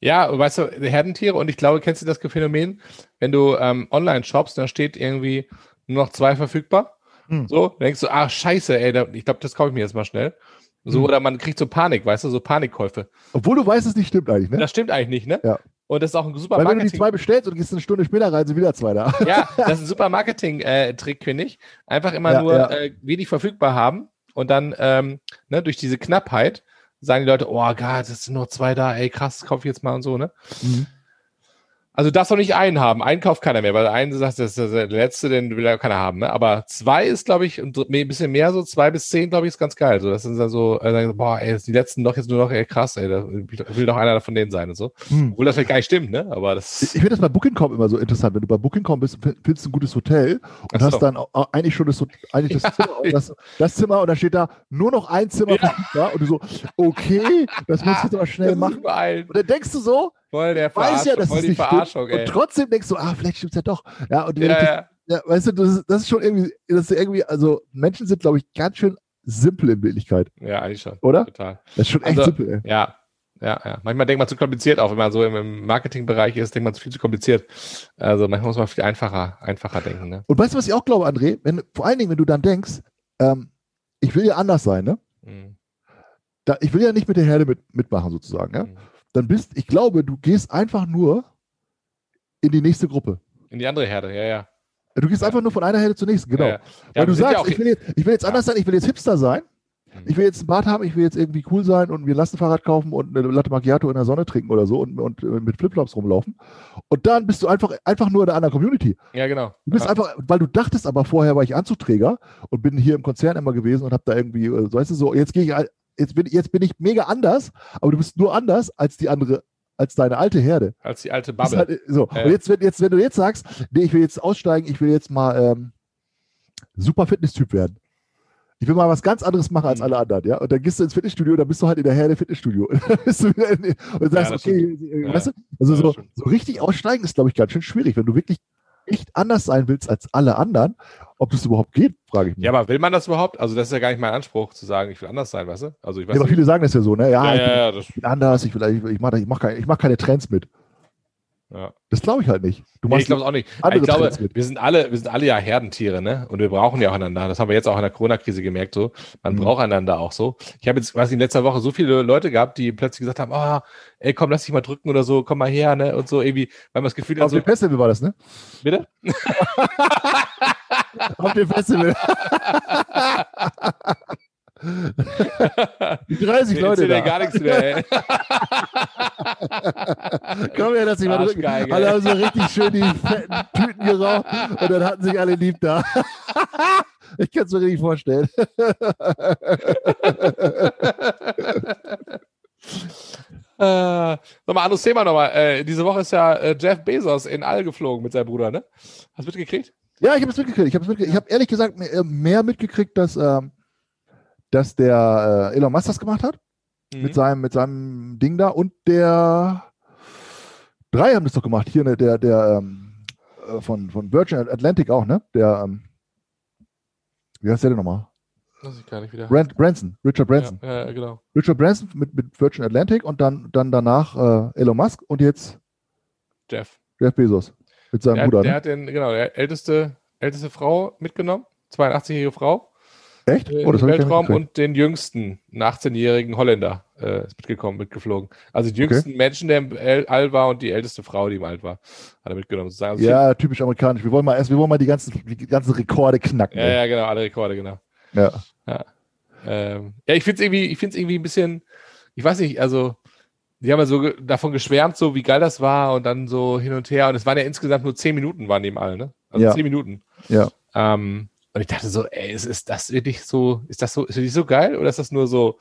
Ja, weißt du, Herdentiere und ich glaube, kennst du das Phänomen, wenn du ähm, online shoppst, da steht irgendwie nur noch zwei verfügbar. Hm. So, dann denkst du, ah, scheiße, ey, da, ich glaube, das kaufe ich mir jetzt mal schnell. So, hm. oder man kriegt so Panik, weißt du, so Panikkäufe. Obwohl du weißt, es nicht stimmt eigentlich, ne? Das stimmt eigentlich nicht, ne? Ja. Und das ist auch ein super Weil Marketing. Wenn du die zwei bestellst und gehst eine Stunde später rein, sind wieder zwei da. Ja, das ist ein super Marketing-Trick, finde ich. Einfach immer ja, nur ja. Äh, wenig verfügbar haben und dann ähm, ne, durch diese Knappheit sagen die Leute, oh Gott, es sind nur zwei da, ey krass, kauf ich jetzt mal und so, ne? Mhm. Also darfst du nicht einen haben. Einen kauft keiner mehr, weil einen sagt, das ist der letzte, den will ja keiner haben. Ne? Aber zwei ist, glaube ich, ein bisschen mehr so, zwei bis zehn, glaube ich, ist ganz geil. So, das sind dann so, äh, boah, ey, die letzten doch jetzt nur noch, ey, krass, ey, da will doch einer von denen sein und so. Hm. Obwohl das vielleicht gar nicht stimmt, ne? Aber das. Ich finde das bei Booking.com immer so interessant. Wenn du bei Booking.com bist, findest du ein gutes Hotel und hast dann eigentlich schon das, eigentlich das, Zimmer, das, das, Zimmer und dann steht da nur noch ein Zimmer ja. und du so, okay, das musst du jetzt aber schnell machen. Und dann denkst du so, Voll der Verarschung, ja, voll die Verarschung, ey. Und trotzdem denkst du, ah, vielleicht stimmt es ja doch. Ja, und ja, ja. ja, weißt du, das ist, das ist schon irgendwie, das ist irgendwie, also Menschen sind, glaube ich, ganz schön simpel in Wirklichkeit. Ja, eigentlich schon. Oder? Total. Das ist schon echt also, simpel, ey. Ja, ja, ja. Manchmal denkt man zu kompliziert, auch wenn man so im Marketingbereich ist, denkt man zu viel zu kompliziert. Also manchmal muss man viel einfacher, einfacher denken. Ne? Und weißt du, was ich auch glaube, André? Wenn, vor allen Dingen, wenn du dann denkst, ähm, ich will ja anders sein, ne? Mhm. Da, ich will ja nicht mit der Herde mit, mitmachen, sozusagen, ja? Mhm dann bist, ich glaube, du gehst einfach nur in die nächste Gruppe. In die andere Herde, ja, ja. Du gehst einfach nur von einer Herde zur nächsten, genau. Ja, ja. Weil du sagst, ich will, jetzt, ich will jetzt anders sein, ich will jetzt Hipster sein. Mhm. Ich will jetzt ein Bad haben, ich will jetzt irgendwie cool sein und mir ein Lastenfahrrad kaufen und eine Latte Macchiato in der Sonne trinken oder so und, und mit Flipflops rumlaufen. Und dann bist du einfach, einfach nur in einer anderen Community. Ja, genau. Du bist ja. einfach, weil du dachtest aber vorher war ich Anzugträger und bin hier im Konzern immer gewesen und habe da irgendwie, äh, weißt du, so, jetzt gehe ich jetzt bin, jetzt bin ich mega anders, aber du bist nur anders als die andere, als deine alte Herde. Als die alte Bubble. Halt, so. Äh. Und jetzt wenn, jetzt, wenn du jetzt sagst, nee, ich will jetzt aussteigen, ich will jetzt mal ähm, super Fitness-Typ werden. Ich will mal was ganz anderes machen als mhm. alle anderen, ja. Und dann gehst du ins Fitnessstudio, und dann bist du halt in der Herde Fitnessstudio. und sagst, ja, okay, ja. weißt du? Also so, so richtig aussteigen ist, glaube ich, ganz schön schwierig, wenn du wirklich echt anders sein willst als alle anderen, ob das überhaupt geht, frage ich mich. Ja, aber will man das überhaupt? Also, das ist ja gar nicht mein Anspruch, zu sagen, ich will anders sein, weißt du? Also, ich weiß ja, aber viele sagen das ja so, ne? Ja, ja, ich, bin, ja, anders, ich, will, ich, ich mache ich mach keine, mach keine Trends mit. Ja. Das glaube ich halt nicht. Du nee, ich glaube es auch nicht. Ich glaube, wir sind alle, wir sind alle ja Herdentiere, ne? Und wir brauchen ja auch einander. Das haben wir jetzt auch in der Corona-Krise gemerkt. So, man mhm. braucht einander auch so. Ich habe jetzt, weiß ich, in letzter Woche so viele Leute gehabt, die plötzlich gesagt haben, oh, ey, komm, lass dich mal drücken oder so, komm mal her, ne? Und so irgendwie, weil man das Gefühl hat. Also so, Festival war das, ne? Bitte? auf dem Festival. Die 30 Leute da. gar nichts mehr, ey. Komm her, dass ich mal drücken. Alle haben so richtig schön die fetten Tüten geraucht und dann hatten sich alle lieb da. Ich kann es mir richtig vorstellen. Äh, nochmal anderes Thema nochmal. Äh, diese Woche ist ja äh, Jeff Bezos in All geflogen mit seinem Bruder, ne? Hast du mitgekriegt? Ja, ich habe es mitgekriegt. Ich habe mitgekriegt. Ich habe ehrlich gesagt mehr, mehr mitgekriegt, dass, ähm, dass der äh, Elon Musk das gemacht hat Mhm. mit seinem mit seinem Ding da und der drei haben das doch gemacht. Hier ne, der der ähm, äh, von von Virgin Atlantic auch, ne? Der ähm, wie heißt der denn nochmal? Weiß ich gar nicht wieder. Brand, Branson, Richard Branson. Ja, ja, genau. Richard Branson mit, mit Virgin Atlantic und dann, dann danach äh, Elon Musk und jetzt Jeff. Jeff Bezos mit seinem Der, Bruder. der Ne? hat den, genau, der älteste, älteste Frau mitgenommen. 82-jährige Frau. Echt? äh, Oh, das Weltraum und den jüngsten, einen 18-jährigen Holländer äh, ist mitgekommen, mitgeflogen. Also den Okay. jüngsten Menschen, der im All war und die älteste Frau, die im All war, hat er mitgenommen. Also Ja, typisch amerikanisch. Wir wollen mal erst, wir wollen mal die ganzen, die ganzen Rekorde knacken. ja, ja, genau, alle Rekorde, genau. ja. Ähm, ja, ich finde es irgendwie, ich finde es irgendwie ein bisschen, ich weiß nicht, also die haben ja so davon geschwärmt, so wie geil das war und dann so hin und her und es waren ja insgesamt nur zehn Minuten waren die im All, ne? Also Ja. zehn Minuten. Ja. Ähm, und ich dachte so, ey, ist, ist das wirklich so, ist das so, ist das wirklich so geil oder ist das nur so,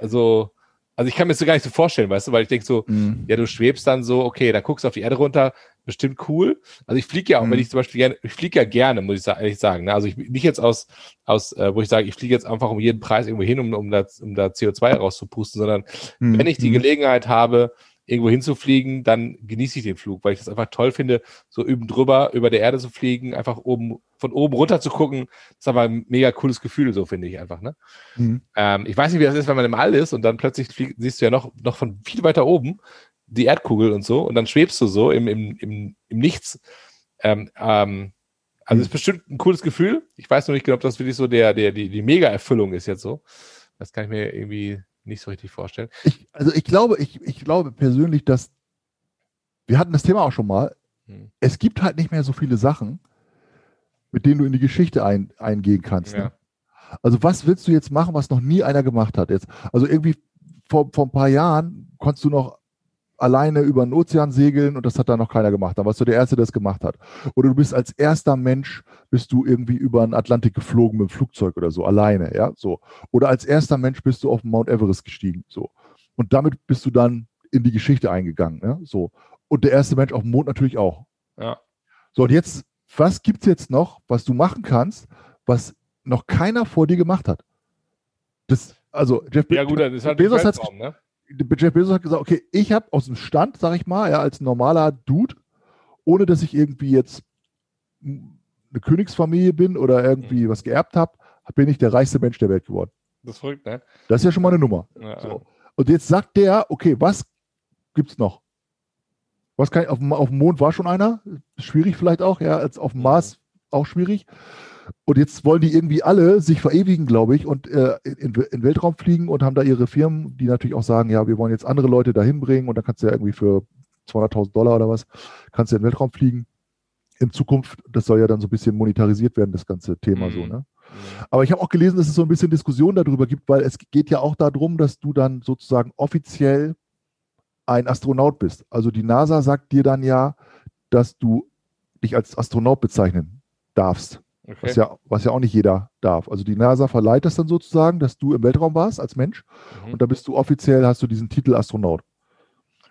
also, also ich kann mir das so gar nicht so vorstellen, weißt du, weil ich denke so, Mhm. ja, du schwebst dann so, okay, dann guckst du auf die Erde runter, bestimmt cool. Also ich fliege ja auch, Mhm. wenn ich zum Beispiel gerne, ich fliege ja gerne, muss ich ehrlich sagen. Ne? Also ich nicht jetzt aus, aus äh, wo ich sage, ich fliege jetzt einfach um jeden Preis irgendwo hin, um, um, da, um da CO2 rauszupusten, sondern Mhm. wenn ich die Mhm. Gelegenheit habe, irgendwo hinzufliegen, dann genieße ich den Flug, weil ich das einfach toll finde, so üben drüber, über der Erde zu fliegen, einfach oben, von oben runter zu gucken. Das ist aber ein mega cooles Gefühl, so finde ich einfach, ne? Mhm. Ähm, ich weiß nicht, wie das ist, wenn man im All ist und dann plötzlich flieg, siehst du ja noch, noch von viel weiter oben die Erdkugel und so und dann schwebst du so im, im, im, im Nichts. Ähm, ähm, also Mhm. ist bestimmt ein cooles Gefühl. Ich weiß nur nicht genau, ob das wirklich so der, der, die, die Mega-Erfüllung ist jetzt so. Das kann ich mir irgendwie nicht so richtig vorstellen. Ich, also ich glaube, ich, ich glaube persönlich, dass wir hatten das Thema auch schon mal. Hm. Es gibt halt nicht mehr so viele Sachen, mit denen du in die Geschichte ein, eingehen kannst. Ja. Ne? Also was willst du jetzt machen, was noch nie einer gemacht hat? Jetzt, also irgendwie vor, vor ein paar Jahren konntest du noch alleine über den Ozean segeln und das hat da noch keiner gemacht. Dann warst du der Erste, der das gemacht hat. Oder du bist als erster Mensch, bist du irgendwie über den Atlantik geflogen mit dem Flugzeug oder so, alleine, ja, so. Oder als erster Mensch bist du auf den Mount Everest gestiegen, so. Und damit bist du dann in die Geschichte eingegangen, ja, so. Und der erste Mensch auf dem Mond natürlich auch. Ja. So, und jetzt, was gibt es jetzt noch, was du machen kannst, was noch keiner vor dir gemacht hat? Das, also, Jeff, Ja, gut, das ist halt Bezos Weltraum, ne? Jeff Bezos hat gesagt, okay, ich habe aus dem Stand, sag ich mal, ja, als normaler Dude, ohne dass ich irgendwie jetzt eine Königsfamilie bin oder irgendwie Mhm. was geerbt habe, bin ich der reichste Mensch der Welt geworden. Das ist verrückt, ne? Das ist ja schon mal eine Nummer. Ja, So. Und jetzt sagt der, okay, was gibt's noch? Was kann ich, auf, dem- auf dem Mond war schon einer, schwierig vielleicht auch, ja, als auf dem Mhm. Mars auch schwierig. Und jetzt wollen die irgendwie alle sich verewigen, glaube ich, und äh, in, in Weltraum fliegen und haben da ihre Firmen, die natürlich auch sagen, ja, wir wollen jetzt andere Leute dahin bringen und dann kannst du ja irgendwie für 200.000 Dollar oder was, kannst du in den Weltraum fliegen. In Zukunft, das soll ja dann so ein bisschen monetarisiert werden, das ganze Thema Mhm. so, ne? Aber ich habe auch gelesen, dass es so ein bisschen Diskussion darüber gibt, weil es geht ja auch darum, dass du dann sozusagen offiziell ein Astronaut bist. Also die NASA sagt dir dann ja, dass du dich als Astronaut bezeichnen darfst, Okay. was ja, was ja auch nicht jeder darf. Also die NASA verleiht das dann sozusagen, dass du im Weltraum warst als Mensch Mhm. und da bist du offiziell, hast du diesen Titel Astronaut.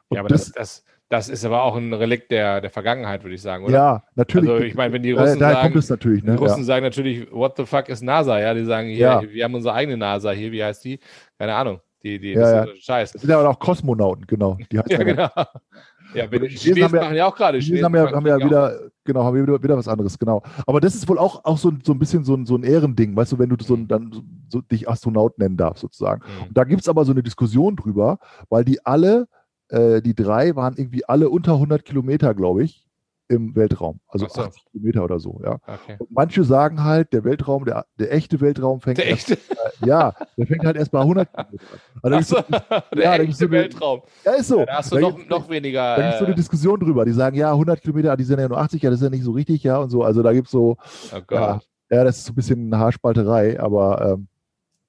Und ja, aber das, das, das ist aber auch ein Relikt der, der Vergangenheit, würde ich sagen, oder? ja, natürlich. Also ich meine, wenn die Daher- Russen daher sagen, kommt es natürlich. die Ne? Russen Ja. sagen natürlich, what the fuck ist NASA? Ja, die sagen, hier, Ja. wir haben unsere eigene NASA hier, wie heißt die? Keine Ahnung. Die, die, Ja, das ja. ist Scheiß. Das sind ja auch Kosmonauten, genau. Die heißen Ja, ja genau. Ja, wenn die Chinesen Chinesen haben ja- machen ja auch gerade. Die Chinesen haben ja, haben ja wieder, genau, haben wieder, wieder was anderes, genau. Aber das ist wohl auch, auch so, ein- so ein bisschen so ein, so ein Ehrending, weißt du, wenn du so, ein- dann so, so dich Astronaut nennen darfst, sozusagen. Mhm. Und da gibt es aber so eine Diskussion drüber, weil die alle, äh, die drei waren irgendwie alle unter 100 Kilometer, glaube ich, im Weltraum. Also so. 80 Kilometer oder so, ja. Okay. Und manche sagen halt, der Weltraum, der, der echte Weltraum fängt Der erst, echte, ja, der fängt halt erst bei 100 Kilometer an. Also so- der ja, gibt's echte so Weltraum. ja, ist so. Ja, da hast du Da noch, gibt's- noch weniger. Da gibt es so eine Äh, Diskussion drüber. Die sagen, ja, 100 Kilometer, die sind ja nur 80, ja, das ist ja nicht so richtig, ja, und so. Also da gibt es so, oh Gott. ja, Ja, das ist so ein bisschen eine Haarspalterei, aber ähm,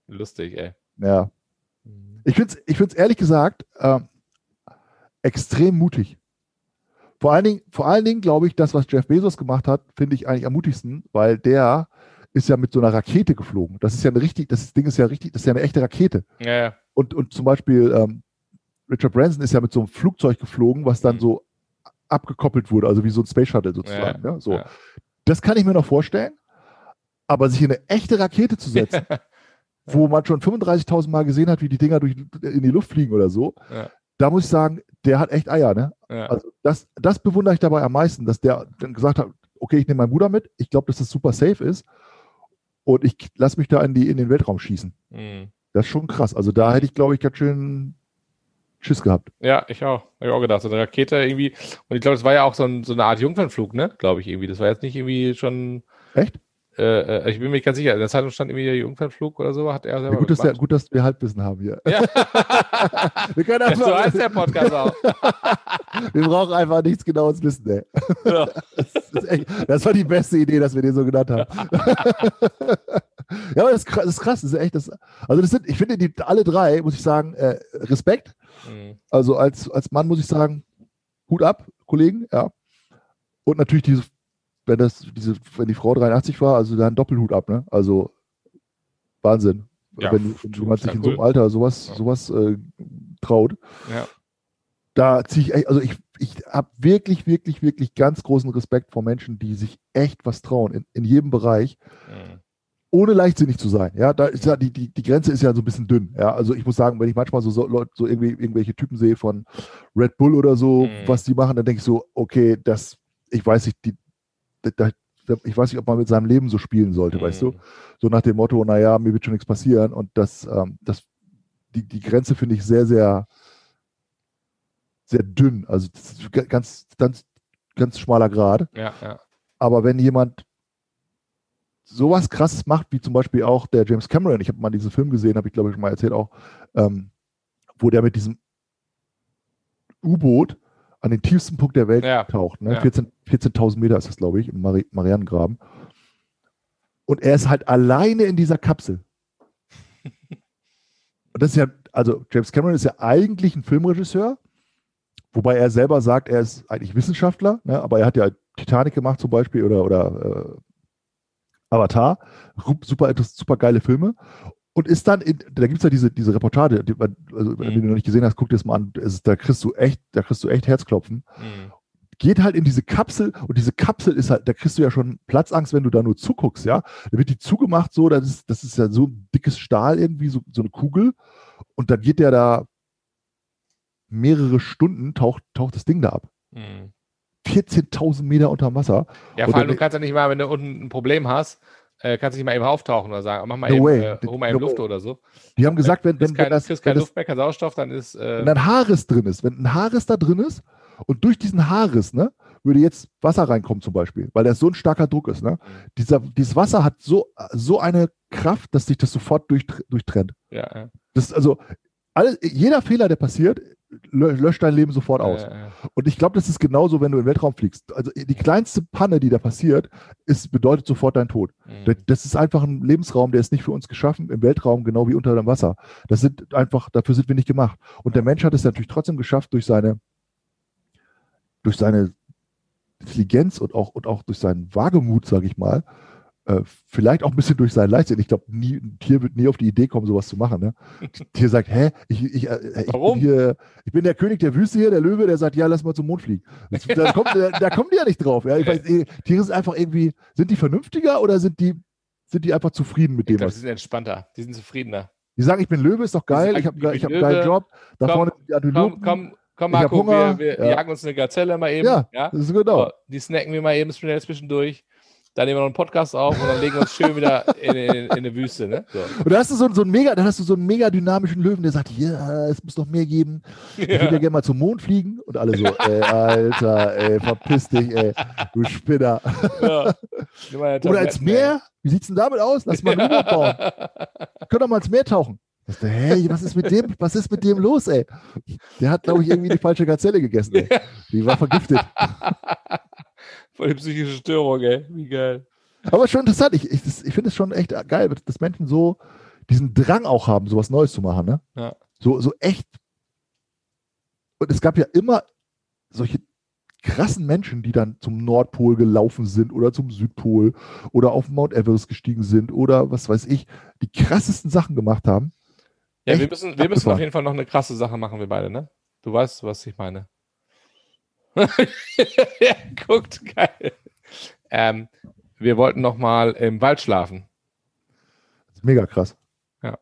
Lustig, ey. ja. Ich finde es ich find's ehrlich gesagt ähm, extrem mutig. Vor allen Dingen, vor allen Dingen glaube ich, das, was Jeff Bezos gemacht hat, finde ich eigentlich am mutigsten, weil der ist ja mit so einer Rakete geflogen. Das ist ja eine richtig, das Ding ist ja richtig, das ist ja eine echte Rakete. Ja, ja. Und, und zum Beispiel ähm, Richard Branson ist ja mit so einem Flugzeug geflogen, was dann Mhm. so abgekoppelt wurde, also wie so ein Space Shuttle sozusagen. Ja, so. ja. Das kann ich mir noch vorstellen, aber sich in eine echte Rakete zu setzen, wo man schon 35.000 Mal gesehen hat, wie die Dinger durch, in die Luft fliegen oder so. Da muss ich sagen, der hat echt Eier. Ne? Ja. Also das, das bewundere ich dabei am meisten, dass der dann gesagt hat, okay, ich nehme meinen Bruder mit, ich glaube, dass das super safe ist und ich lasse mich da in, die, in den Weltraum schießen. Mhm. Das ist schon krass. Also da hätte ich, glaube ich, ganz schön Schiss gehabt. Ja, ich auch. Habe ich auch gedacht. So eine Rakete irgendwie. Und ich glaube, das war ja auch so, ein, so eine Art Jungfernflug, ne? Glaube ich irgendwie. Das war jetzt nicht irgendwie schon. Echt? Äh, äh, ich bin mir nicht ganz sicher. In der Zeitung stand irgendwie der Jungfernflug oder so. Hat er selber Ja, gut, dass der, gut, dass wir Halbwissen haben hier. Ja. Wir, können Ja, so einfach, heißt der Podcast auch. wir brauchen einfach nichts Genaues wissen. Ey. Ja. Das, echt, das war die beste Idee, dass wir den so genannt haben. ja, aber das ist krass. Das ist, krass, das ist echt das. Also das sind, ich finde, die alle drei, muss ich sagen, äh, Respekt. Mhm. Also als, als Mann muss ich sagen, Hut ab, Kollegen, ja. Und natürlich diese, wenn das, diese, wenn die Frau 83 war, also dann Doppelhut ab, ne? Also Wahnsinn. Ja, wenn, wenn jemand sich ja in so einem cool. Alter sowas, Ja. sowas äh, traut, Ja. da ziehe ich echt, also ich, ich habe wirklich, wirklich, wirklich ganz großen Respekt vor Menschen, die sich echt was trauen, in, in jedem Bereich, Mhm. ohne leichtsinnig zu sein. Ja, da ist ja die, die, die Grenze ist ja so ein bisschen dünn. Ja, also ich muss sagen, wenn ich manchmal so, so Leute, so irgendwie irgendwelche Typen sehe von Red Bull oder so, Mhm. was die machen, dann denke ich so, okay, das, ich weiß nicht, die, da, ich weiß nicht, ob man mit seinem Leben so spielen sollte, weißt du? Mhm. So nach dem Motto, naja, mir wird schon nichts passieren. Und das, ähm, das, die, die Grenze finde ich sehr, sehr, sehr dünn. Also ganz, ganz, ganz schmaler Grad. Ja, ja. Aber wenn jemand sowas krasses macht, wie zum Beispiel auch der James Cameron, ich habe mal diesen Film gesehen, habe ich glaube ich schon mal erzählt auch, ähm, wo der mit diesem U-Boot an den tiefsten Punkt der Welt Ja. taucht. Ne? Ja. 14 14.000 Meter ist das, glaube ich, im Mari Marianengraben. Und er ist halt alleine in dieser Kapsel. Und das ist ja, also James Cameron ist ja eigentlich ein Filmregisseur, wobei er selber sagt, er ist eigentlich Wissenschaftler, ne? aber er hat ja Titanic gemacht zum Beispiel oder, oder äh, Avatar, super, super geile Filme. Und ist dann, in, da gibt es ja diese, diese Reportage, die, also, wenn Mhm. du noch nicht gesehen hast, guck dir das mal an. Ist, da kriegst du echt, da kriegst du echt Herzklopfen. Mhm. Geht halt in diese Kapsel und diese Kapsel ist halt, da kriegst du ja schon Platzangst, wenn du da nur zuguckst, ja. Da wird die zugemacht, so, das ist, das ist ja so ein dickes Stahl irgendwie, so, so eine Kugel. Und dann geht der da mehrere Stunden, taucht, taucht das Ding da ab. Mhm. 14.000 Meter unter Wasser. Ja, vor allem, du kannst ja nicht mal, wenn du unten ein Problem hast, äh, kannst du nicht mal eben auftauchen oder sagen, mach mal No eben, way. äh, hol mal eben No Luft way. oder so. Die haben gesagt, wenn, wenn, kein, wenn das, kriegst wenn keine das Luft mehr, kein Sauerstoff, dann ist, äh, wenn ein Haarriss drin ist, wenn ein Haarriss da drin ist und durch diesen Haarriss, ne, würde jetzt Wasser reinkommen zum Beispiel, weil da so ein starker Druck ist, ne? Dieser, dieses Wasser hat so, so eine Kraft, dass sich das sofort durch, durchtrennt. ja, ja. Das also, alle, jeder Fehler, der passiert, löscht dein Leben sofort aus. Ja, ja. Und ich glaube, das ist genauso, wenn du im Weltraum fliegst. Also die kleinste Panne, die da passiert, ist, bedeutet sofort dein Tod. Mhm. Das- Das ist einfach ein Lebensraum, der ist nicht für uns geschaffen, im Weltraum genau wie unter dem Wasser. Das sind einfach, dafür sind wir nicht gemacht. Und der Mensch hat es natürlich trotzdem geschafft, durch seine, durch seine Intelligenz und auch, und auch durch seinen Wagemut, sage ich mal, äh, vielleicht auch ein bisschen durch seinen Leichtsinn. Ich glaube, nie, ein Tier wird nie auf die Idee kommen, sowas zu machen. Ne? Ein Tier sagt, hä, ich, ich, äh, ich, Warum? bin hier, ich bin der König der Wüste hier, der Löwe, der sagt, ja, lass mal zum Mond fliegen. Das, da, kommt, da, da kommen die ja nicht drauf. Ja? Ich weiß, Tiere sind einfach irgendwie, sind die vernünftiger oder sind die, sind die einfach zufrieden mit Ich dem, glaube, was die sind entspannter, die sind zufriener. die sagen, ich bin Löwe, ist doch geil, sagen, ich habe hab einen geilen Job, da komm, vorne sind die Komm, Antilopen. komm, komm, hab Marco, wir, wir ja. jagen uns eine Gazelle mal eben. Ja, ja? das ist genau. So, die snacken wir mal eben schnell zwischendurch. Dann nehmen wir noch einen Podcast auf und dann legen wir uns schön wieder in, in, in eine Wüste. Ne? So. Und da hast du so, so einen mega, dann hast du so einen mega dynamischen Löwen, der sagt, ja, es muss noch mehr geben. Ich würde ja gerne mal zum Mond fliegen. Und alle so, ey, Alter, ey, verpiss dich, ey, du Spinner. Ja. Oder ins Meer? Wie sieht's denn damit aus? Lass mal ein U-Boot bauen. Können doch mal ins Meer tauchen. Dachte, hey, was ist mit dem, was ist mit dem los, ey? Der hat, glaube ich, irgendwie die falsche Gazelle gegessen, ey. Die war vergiftet. Voll die psychische Störung, ey. Wie geil. Aber schon interessant. Ich, ich, ich finde es schon echt geil, dass Menschen so diesen Drang auch haben, sowas Neues zu machen. Ne? Ja. So, so echt. Und es gab ja immer solche krassen Menschen, die dann zum Nordpol gelaufen sind oder zum Südpol oder auf Mount Everest gestiegen sind oder was weiß ich, die krassesten Sachen gemacht haben. Ja, wir müssen, wir müssen auf jeden Fall noch eine krasse Sache machen, wir beide, ne? Du weißt, was ich meine. guckt, geil. Ähm, wir wollten noch mal im Wald schlafen. Mega krass. Ja.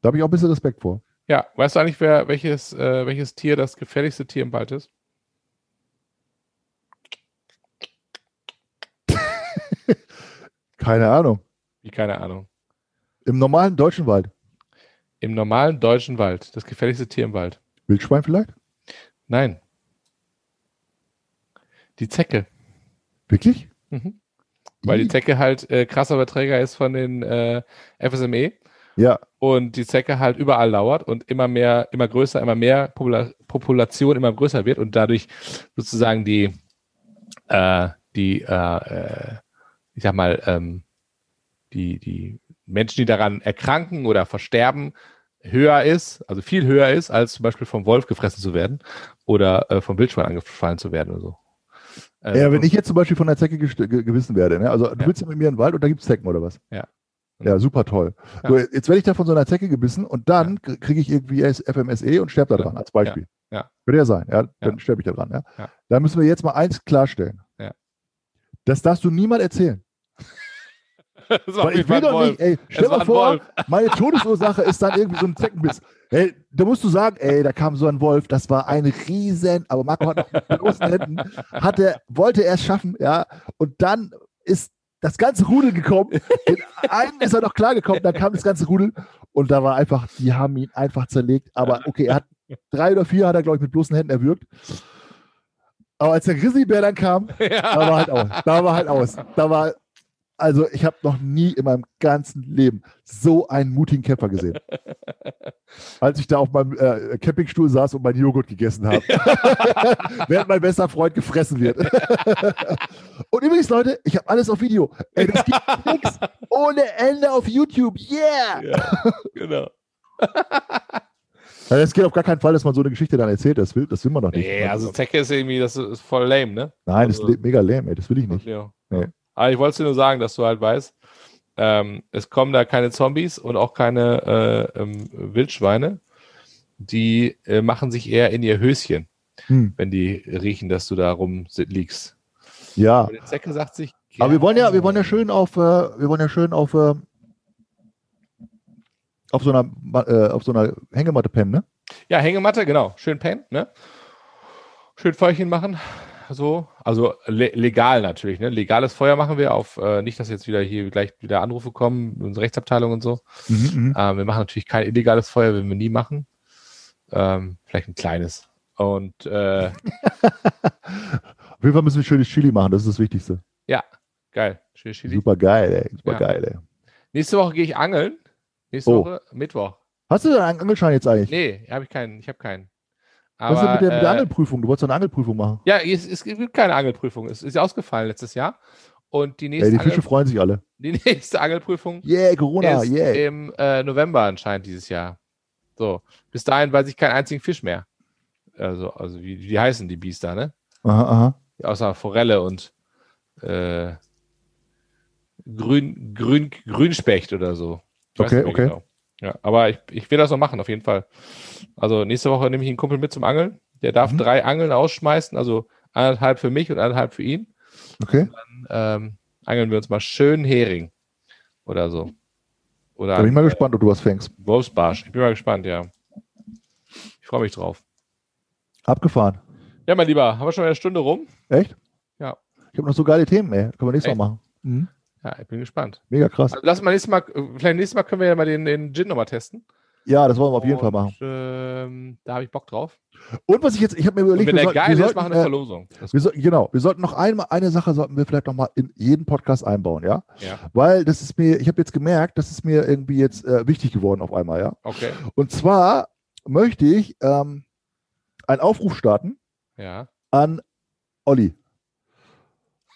Da habe ich auch ein bisschen Respekt vor. Ja, weißt du eigentlich, wer, welches, äh, welches Tier das gefährlichste Tier im Wald ist? Keine Ahnung. Wie, keine Ahnung. Im normalen deutschen Wald. Im normalen deutschen Wald. Das gefährlichste Tier im Wald. Wildschwein vielleicht? Nein. Die Zecke. Wirklich? Mhm. Weil die. Zecke halt äh, krasser Überträger ist von den äh, FSME Ja, und die Zecke halt überall lauert und immer mehr, immer größer, immer mehr Popula Population immer größer wird und dadurch sozusagen die, äh, die, äh, äh, ich sag mal, ähm, die, die Menschen, die daran erkranken oder versterben, höher ist, also viel höher ist, als zum Beispiel vom Wolf gefressen zu werden oder äh, vom Wildschwein angefallen zu werden oder so. Äh, ja, wenn ich jetzt zum Beispiel von der Zecke gewissen werde, ne? also du Ja. willst ja mit mir in den Wald und da gibt es Zecken oder was? Ja. Ja, super toll. Ja. So, jetzt werde ich da von so einer Zecke gebissen und dann kriege ich irgendwie FMSE und sterbe da dran, als Beispiel. Ja. Könnte ja sein, ja, dann Ja. sterbe ich da dran. Ja. Ja. Da müssen wir jetzt mal eins klarstellen. Ja. Das darfst du niemand erzählen. das Weil ich will doch nicht, ey, stell war mal vor, Wolf. meine Todesursache ist dann irgendwie so ein Zeckenbiss. Ey, da musst du sagen, ey, da kam so ein Wolf, das war ein Riesen, aber Marco hat noch mit bloßen Händen, hatte, wollte er es schaffen, ja, und dann ist das ganze Rudel gekommen. Den einen ist er noch klar gekommen, dann kam das ganze Rudel und da war einfach, die haben ihn einfach zerlegt. Aber okay, er hat drei oder vier hat er, glaube ich, mit bloßen Händen erwürgt. Aber als der Grizzlybär dann kam, da war halt aus. Da war halt aus. Da war, also ich habe noch nie in meinem ganzen Leben so einen mutigen Kämpfer gesehen. Als ich da auf meinem äh, Campingstuhl saß und meinen Joghurt gegessen habe. Während mein bester Freund gefressen wird. und übrigens, Leute, ich habe alles auf Video. Ey, das gibt nichts ohne Ende auf YouTube. Yeah! Ja, genau. Also es geht auf gar keinen Fall, dass man so eine Geschichte dann erzählt. Das will, das will man doch nicht. Nee, also Zecke ist irgendwie, das ist voll lame, ne? Nein, das ist also- mega lame, ey. Das will ich nicht. Ja. Nee. Aber ich wollte es dir nur sagen, dass du halt weißt, ähm, es kommen da keine Zombies und auch keine äh, ähm, Wildschweine. Die äh, machen sich eher in ihr Höschen, Hm. wenn die riechen, dass du da rumliegst. Ja. Aber die Zecke sagt sich. Aber wir wollen ja, wir wollen ja schön auf, äh, wir wollen ja schön auf, äh, auf so einer, äh, auf so einer Hängematte pennen, ne? Ja, Hängematte, genau. Schön pennen, ne? Schön Feuerchen machen. So. Also le legal natürlich, ne? Legales Feuer machen wir auf, äh, nicht, dass jetzt wieder hier gleich wieder Anrufe kommen, unsere Rechtsabteilung und so. Mhm, Ähm, wir machen natürlich kein illegales Feuer, werden wir nie machen. Ähm, vielleicht ein kleines. Und äh, Auf jeden Fall müssen wir schönes Chili machen, das ist das Wichtigste. geil. Schön Chili. Super geil, ey. Super Ja. geil, ey. Nächste Woche gehe ich angeln. Nächste Oh. Woche Mittwoch. Hast du denn einen Angelschein jetzt eigentlich? Nee, habe ich keinen. Ich habe keinen. Was ist denn Aber, mit der, mit der äh, Angelprüfung? Du wolltest eine Angelprüfung machen. ja, es, es gibt keine Angelprüfung. Es ist ja ausgefallen letztes Jahr. Und die nächste, die Fische Angel, freuen sich alle. die nächste Angelprüfung Yeah, Corona, ist yeah. im äh, November anscheinend dieses Jahr. So, bis dahin weiß ich keinen einzigen Fisch mehr. Also, also wie, wie heißen die Biester, ne? Aha, aha. Außer Forelle und äh, Grün, Grün, Grünspecht oder so. Ich Okay, okay. Genau. Ja, aber ich, ich will das noch machen, auf jeden Fall. Also nächste Woche nehme ich einen Kumpel mit zum Angeln. Der darf Mhm. drei Angeln ausschmeißen, also anderthalb für mich und anderthalb für ihn. Okay. Ähm, angeln wir uns mal schön Hering oder so. Oder Da bin ich mal einen, gespannt, ob du was fängst. äh, Wolfsbarsch. Ich bin mal gespannt, ja. Ich freue mich drauf. Abgefahren. Ja, mein Lieber, haben wir schon eine Stunde rum? Echt? Ja. Ich habe noch so geile Themen, ey. Können wir nächstes Echt? Mal machen. Mhm. Ja, ich bin gespannt. Mega krass. Also lass mal nächstes Mal, vielleicht nächstes Mal können wir ja mal den, den Gin nochmal testen. Ja, das wollen wir auf jeden Fall Und, machen. Ähm, da habe ich Bock drauf. Und was ich jetzt, ich habe mir Und überlegt, wenn der sollten- geil ist, sollten, machen wir eine äh, Verlosung. Wir so, genau, wir sollten noch einmal, eine Sache sollten wir vielleicht noch mal in jeden Podcast einbauen, ja? ja, Weil das ist mir, ich habe jetzt gemerkt, das ist mir irgendwie jetzt äh, wichtig geworden auf einmal, ja? okay. Und zwar möchte ich ähm, einen Aufruf starten Ja. an Olli.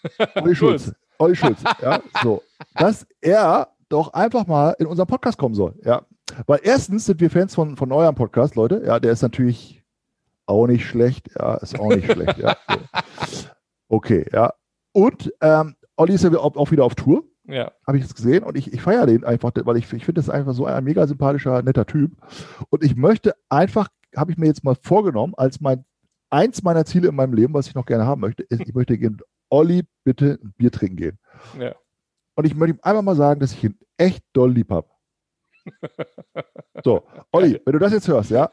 Olli Schulz. Olli Schulz, ja, so, dass er doch einfach mal in unseren Podcast kommen soll, ja. Weil erstens sind wir Fans von, von eurem Podcast, Leute, ja, der ist natürlich auch nicht schlecht, ja, ist auch nicht schlecht, ja. So. Okay, ja. Und ähm, Olli ist ja auch, wieder auf Tour, Ja. habe ich jetzt gesehen und ich, ich feiere den einfach, weil ich, ich finde das einfach so ein mega sympathischer, netter Typ. Und ich möchte einfach, habe ich mir jetzt mal vorgenommen, als mein eins meiner Ziele in meinem Leben, was ich noch gerne haben möchte, ist, ich möchte gehen, Olli, bitte ein Bier trinken gehen. Ja. Und ich möchte ihm einfach mal sagen, dass ich ihn echt doll lieb habe. So, Olli, wenn du das jetzt hörst, ja,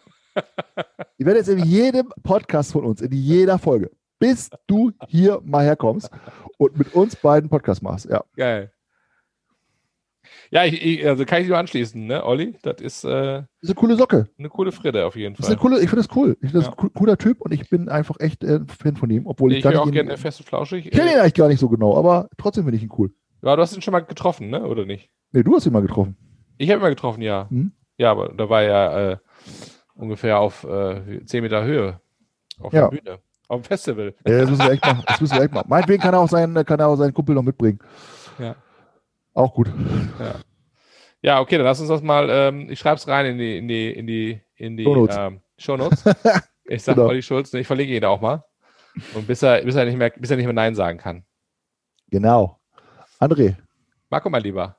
ich werde jetzt in jedem Podcast von uns, in jeder Folge, bis du hier mal herkommst und mit uns beiden Podcast machst. Ja, Geil. Ja, ich, ich, also kann ich nur anschließen, ne, Olli? Das ist äh, das ist eine coole Socke. eine coole Fritte auf jeden Das ist Fall. eine coole, ich finde das cool. Ich finde das Ja. ein coo- cooler Typ und ich bin einfach echt äh, ein Fan von ihm, obwohl ich, ich gar auch ihn, gerne fest und flauschig. ich kenne ihn Äh, eigentlich gar nicht so genau, aber trotzdem finde ich ihn cool. ja, du hast ihn schon mal getroffen, ne? Oder nicht? Nee, du hast ihn mal getroffen. Ich habe ihn mal getroffen, ja. Hm? Ja, aber da war er äh, ungefähr auf äh, 10 Meter Höhe. Auf Ja. der Bühne. Auf dem Festival. Ja, das müssen wir echt machen. Das müssen wir echt machen. Meinetwegen kann er auch seinen, kann er auch seinen Kumpel noch mitbringen. Ja. Auch gut. Ja, okay, dann lass uns das mal, ähm, ich schreibe es rein in die, in die, in die, in die Shownotes. ähm, Shownotes. Ich sage Genau. Olli Schulz, ich verlinke ihn da auch mal. Und bis er, bis er nicht mehr, bis er nicht mehr Nein sagen kann. Genau. André, Marco, mein Lieber.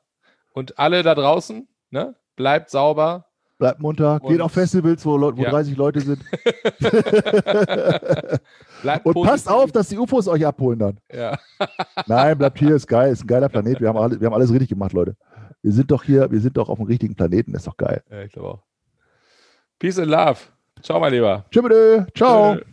Und alle da draußen, ne? Bleibt sauber. Bleibt munter, Und- geht auf Festivals, wo, Leu- wo Ja. 30 Leute sind. Und positiv. passt auf, dass die UFOs euch abholen dann. Ja. Nein, bleibt hier, ist geil, ist ein geiler Planet. Wir haben, alle, wir haben alles richtig gemacht, Leute. Wir sind doch hier, wir sind doch auf dem richtigen Planeten, ist doch geil. ja, ich glaube auch. Peace and Love. Ciao, mein Lieber. Tschüss, ciao. Tschö.